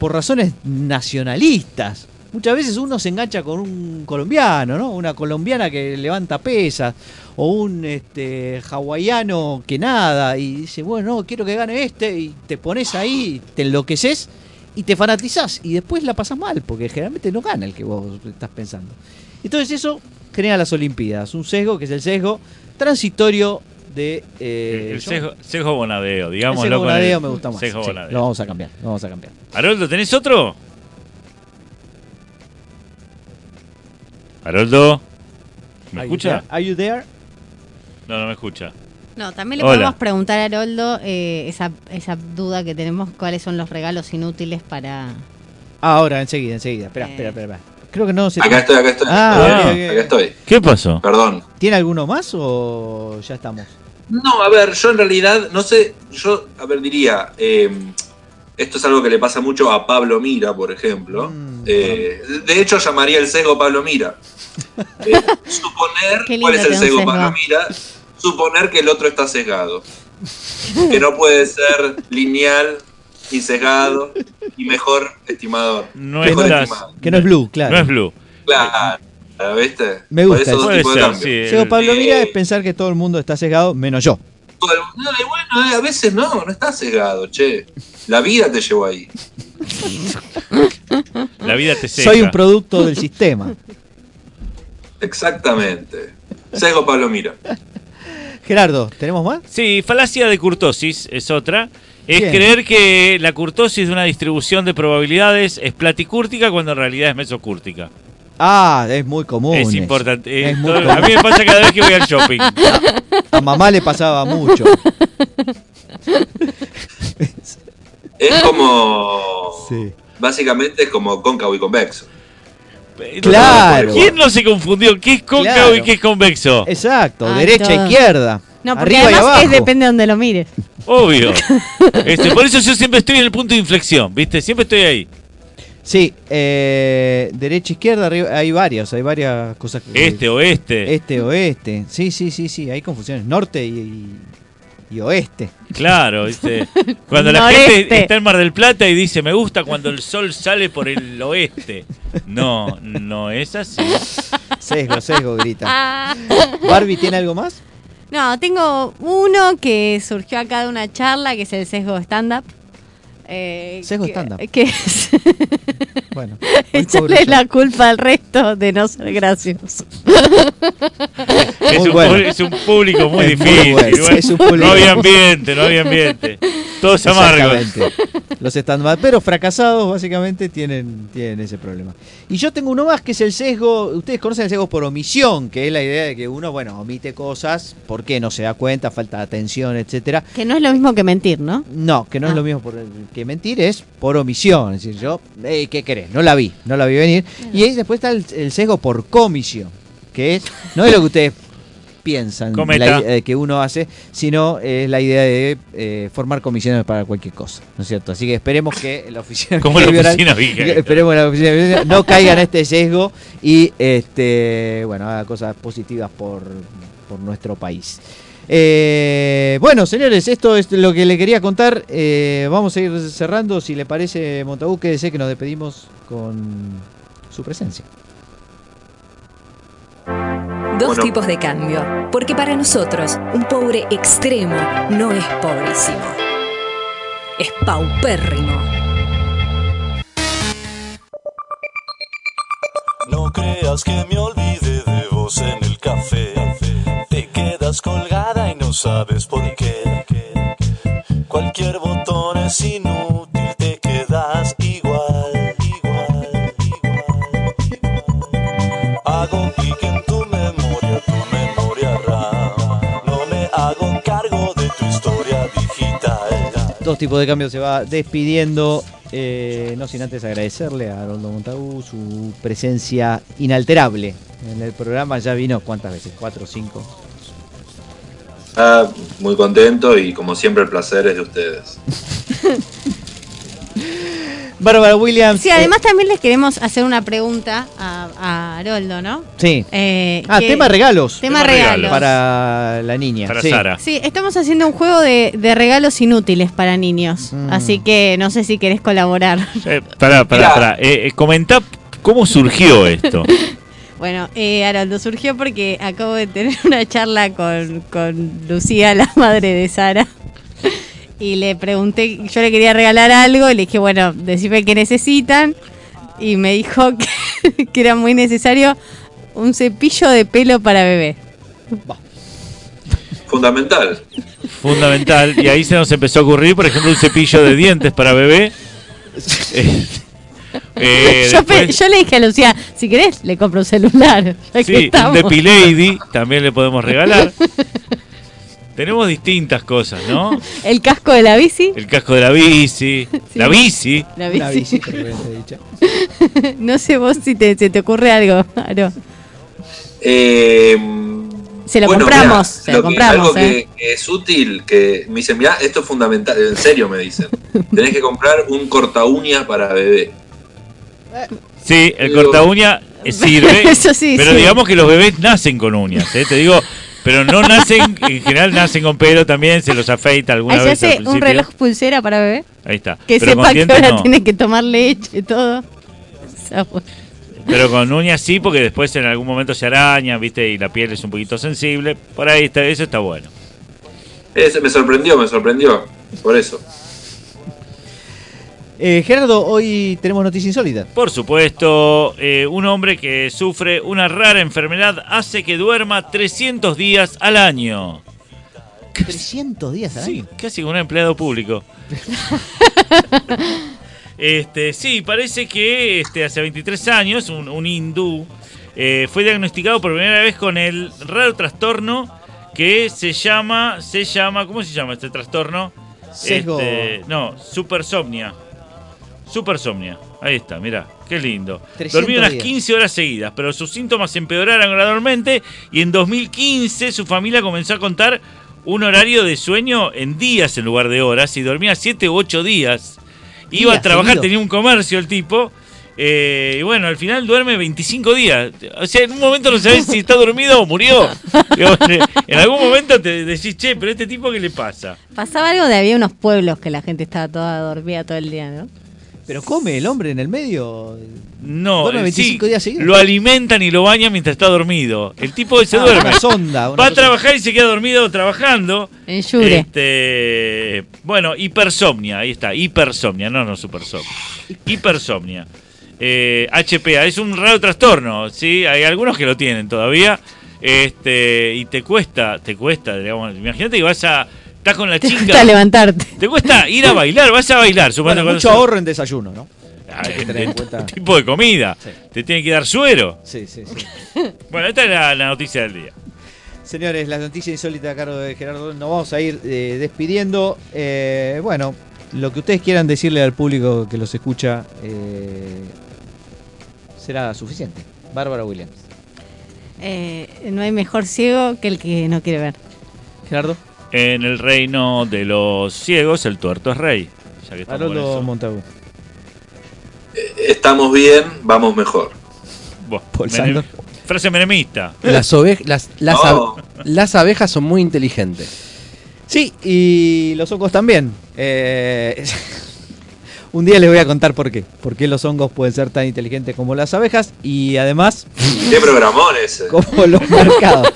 por razones nacionalistas. Muchas veces uno se engancha con un colombiano, ¿no? Una colombiana que levanta pesas o un este hawaiano que nada y dice, bueno, no, quiero que gane este y te pones ahí, te enloqueces y te fanatizás y después la pasas mal porque generalmente no gana el que vos estás pensando. Entonces eso genera las Olimpiadas, un sesgo que es el sesgo transitorio de... eh, El sesgo, sesgo bonadeo, el digámoslo sesgo el bonadeo me gusta más. Sesgo Sí, bonadeo. lo vamos a cambiar, lo vamos a cambiar. Haroldo, ¿tenés otro? Haroldo, ¿me Are you escucha? there? Are you there? No, no me escucha. No, también le Hola. podemos preguntar a Haroldo eh, esa, esa duda que tenemos, cuáles son los regalos inútiles para... Ah, ahora, enseguida, enseguida. Espera, espera, espera. espera. Creo que no se... Acá estoy, acá estoy. Ah, ok. acá estoy. ¿Qué pasó? Perdón. ¿Tiene alguno más o ya estamos? No, a ver, yo en realidad, no sé, yo, a ver, diría, eh, esto es algo que le pasa mucho a Pablo Mira, por ejemplo. Mm, Eh, de hecho, llamaría el sesgo Pablo Mira. Eh, suponer, ¿cuál es el sesgo sesgo. Pablo Mira? Suponer que el otro está sesgado. Que no puede ser lineal, insesgado y mejor estimador. No mejor estás-. Que no es blue, claro. No es blue. Claro, ¿viste? Me Por gusta eso eso. dos tipos de ser, sí. Sesgo Pablo Mira es pensar que todo el mundo está sesgado, menos yo. Todo el- No, y bueno, eh, a veces no, no está sesgado, che. La vida te llevó ahí. La vida te seca. Soy un producto del sistema. Exactamente. Sesgo Pablo Mira. Gerardo, ¿tenemos más? Sí, falacia de curtosis es otra. Es Bien. creer que la curtosis de una distribución de probabilidades es platicúrtica cuando en realidad es mesocúrtica. Ah, es muy común. es importante. Es Eh, muy todo- común. a mí me pasa cada vez que voy al shopping. A mamá le pasaba mucho. Es como. Sí. Básicamente es como cóncavo y convexo. Claro. ¿Quién no se confundió? ¿Qué es cóncavo Claro. y qué es convexo? Exacto, derecha, todo. izquierda. No, porque arriba y abajo. es depende de donde lo mires. Obvio. Este, por eso yo siempre estoy en el punto de inflexión, ¿viste? Siempre estoy ahí. Sí, eh, derecha, izquierda, arriba, hay varias, hay varias cosas. que- Este, oeste. Este, oeste. Sí, sí, sí, sí, hay confusiones. Norte y, y- y oeste. Claro, ¿viste? Cuando la Noreste. gente está en Mar del Plata y dice, me gusta cuando el sol sale por el oeste. No, no es así. Sesgo, sesgo, grita. Ah. Barbie, ¿tiene algo más? No, tengo uno que surgió acá de una charla, que es el sesgo stand-up. Eh, Sesgo stand-up. Que es Bueno. echarle la culpa al resto de no ser gracioso. Es un, bueno. pu- es un público muy Es muy difícil. bueno, es un público- No había ambiente, no había ambiente. Todos amargos. Los stand pero fracasados básicamente tienen, tienen ese problema. Y yo tengo uno más que es el sesgo, ustedes conocen el sesgo por omisión, que es la idea de que uno, bueno, omite cosas porque no se da cuenta, falta de atención, etcétera. Que no es lo mismo que mentir, ¿no? No, que no es Ah. lo mismo por- que mentir, es por omisión. Es decir, yo, eh, ¿qué querés? No la vi, no la vi venir. Y ahí después está el, el sesgo por comisión, que es, no es lo que ustedes piensan la eh, que uno hace, sino es la idea de eh, formar comisiones para cualquier cosa, ¿no es cierto? Así que esperemos que la oficina Como la oficina behavioral. esperemos que la oficina no caiga en este sesgo y este bueno haga cosas positivas por, por nuestro país. Eh, bueno, señores, esto es lo que le quería contar. Eh, vamos a ir cerrando. Si le parece, Montabú, quédese que nos despedimos con su presencia. Dos tipos de cambio, porque para nosotros un pobre extremo no es pobrísimo, es paupérrimo. No creas que me olvidé. Sabes por qué. Cualquier botón es inútil, te quedas igual, igual, igual, igual. Hago clic en tu memoria, tu memoria RAM. No me hago cargo de tu historia digital. Dos tipos de cambios se va despidiendo. eh, no sin antes agradecerle a Haroldo Montagu su presencia inalterable en el programa. Ya vino, ¿cuántas veces? ¿Cuatro o cinco? Ah, muy contento y como siempre el placer es de ustedes. Bárbara Williams. Sí, eh, además también les queremos hacer una pregunta a, a Haroldo, ¿no? sí. Eh, Ah, que- tema regalos. Tema regalos. Para la niña. Para sí. Sara. Sí, estamos haciendo un juego de, de regalos inútiles para niños. Mm. Así que no sé si querés colaborar. Eh, pará, pará, pará. Eh, eh, comentá cómo surgió esto. Bueno, eh, Haroldo, surgió porque acabo de tener una charla con, con Lucía, la madre de Sara. Y le pregunté, yo le quería regalar algo, y le dije, bueno, decime qué necesitan. Y me dijo que, que era muy necesario un cepillo de pelo para bebé. Fundamental. Fundamental. Y ahí se nos empezó a ocurrir, por ejemplo, un cepillo de dientes para bebé. Eh, yo, pe- después- yo le dije a Lucía, si querés, le compro un celular. Sí, un estamos. Depilady también le podemos regalar. Tenemos distintas cosas, ¿no? El casco de la bici. El casco de la bici, la bici. La bici. no sé vos si te, se te ocurre algo, Aro. Eh, Se lo bueno, compramos, mirá, se lo compramos, algo eh. que, que es útil, que me dicen, mirá, esto es fundamental, en serio me dicen. Tenés que comprar un corta uña para bebé. Sí, el Digo- corta uña sirve. Eso sí, Pero sí. digamos que los bebés nacen con uñas, ¿eh? te digo. Pero no nacen, en general nacen con pelo también, se los afeita alguna Ahí se vez. al hace un reloj pulsera para bebé. Ahí está. Que pero sepa que ahora no. tiene que tomar leche, todo. O sea, bueno. Pero con uñas sí, porque después en algún momento se araña, ¿viste? Y la piel es un poquito sensible. Por ahí está, eso está bueno. Ese me sorprendió, me sorprendió. Por eso. Eh, Gerardo, hoy tenemos noticia insólita. Por supuesto, eh, un hombre que sufre una rara enfermedad hace que duerma 300 días al año. 300 días al Sí, año. casi como un empleado público. este, sí, parece que este, hace 23 años un, un hindú eh, fue diagnosticado por primera vez con el raro trastorno que se llama, se llama, ¿cómo se llama este trastorno? Sesgo. Este, no, supersomnia. Supersomnia. Ahí está, mirá, qué lindo. 300 Dormía unas días. 15 horas seguidas, pero sus síntomas empeoraron gradualmente y en 2015 su familia comenzó a contar un horario de sueño en días en lugar de horas y dormía 7 u 8 días. Iba a trabajar, tenía un comercio el tipo. eh, y bueno, al final duerme 25 días. O sea, en un momento no sabes si está dormido o murió. En algún momento te decís, che, pero este tipo, ¿qué le pasa? Pasaba algo de había unos pueblos que la gente estaba toda dormida todo el día, ¿no? Pero come el hombre en el medio. No, Duerme eh, 25 sí, días seguidos. lo alimentan y lo bañan mientras está dormido. El tipo se Ah, duerme. Una sonda. una Va a trabajar y se queda dormido trabajando. En Yure. Este, bueno, hipersomnia, ahí está, hipersomnia, no, no supersomnia. Hipersomnia. Eh, HPA, es un raro trastorno, ¿sí? Hay algunos que lo tienen todavía. Este, y te cuesta, te cuesta, digamos, imagínate que vas a estás con la Te chica. gusta levantarte. Te cuesta ir a bailar, vas a bailar, Bueno, mucho ahorro en desayuno, ¿no? Ah, Hay que de- tener en tipo de comida. Sí. Te tiene que dar suero. Sí, sí, sí. Bueno, esta es la, la noticia del día. Señores, la noticia insólita a cargo de Gerardo, nos vamos a ir eh, despidiendo. Eh, bueno, lo que ustedes quieran decirle al público que los escucha eh, será suficiente. Bárbara Williams. Eh, no hay mejor ciego que el que no quiere ver. Gerardo. En el reino de los ciegos, el tuerto es rey. Ya que estamos Haroldo. Montagu. Estamos bien, vamos mejor. Buah, Paul menem- Sandor. Frase menemista. Las, ovejas las, las, No. ab- las abejas son muy inteligentes. Sí, y los hongos también. Eh, un día les voy a contar por qué. Por qué los hongos pueden ser tan inteligentes como las abejas y además ¿Qué programón ese? como los mercados.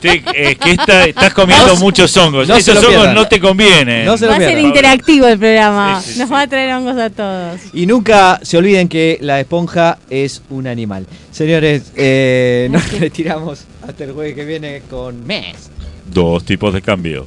Te- eh, que está- estás comiendo muchos hongos. no Esos hongos pierdan. no te convienen. No se lo Va a ser interactivo el programa. Sí, sí, Nos sí. va a traer hongos a todos. Y nunca se olviden que la esponja es un animal. Señores, eh, nos retiramos hasta el jueves que viene con Mes. Dos tipos de cambio.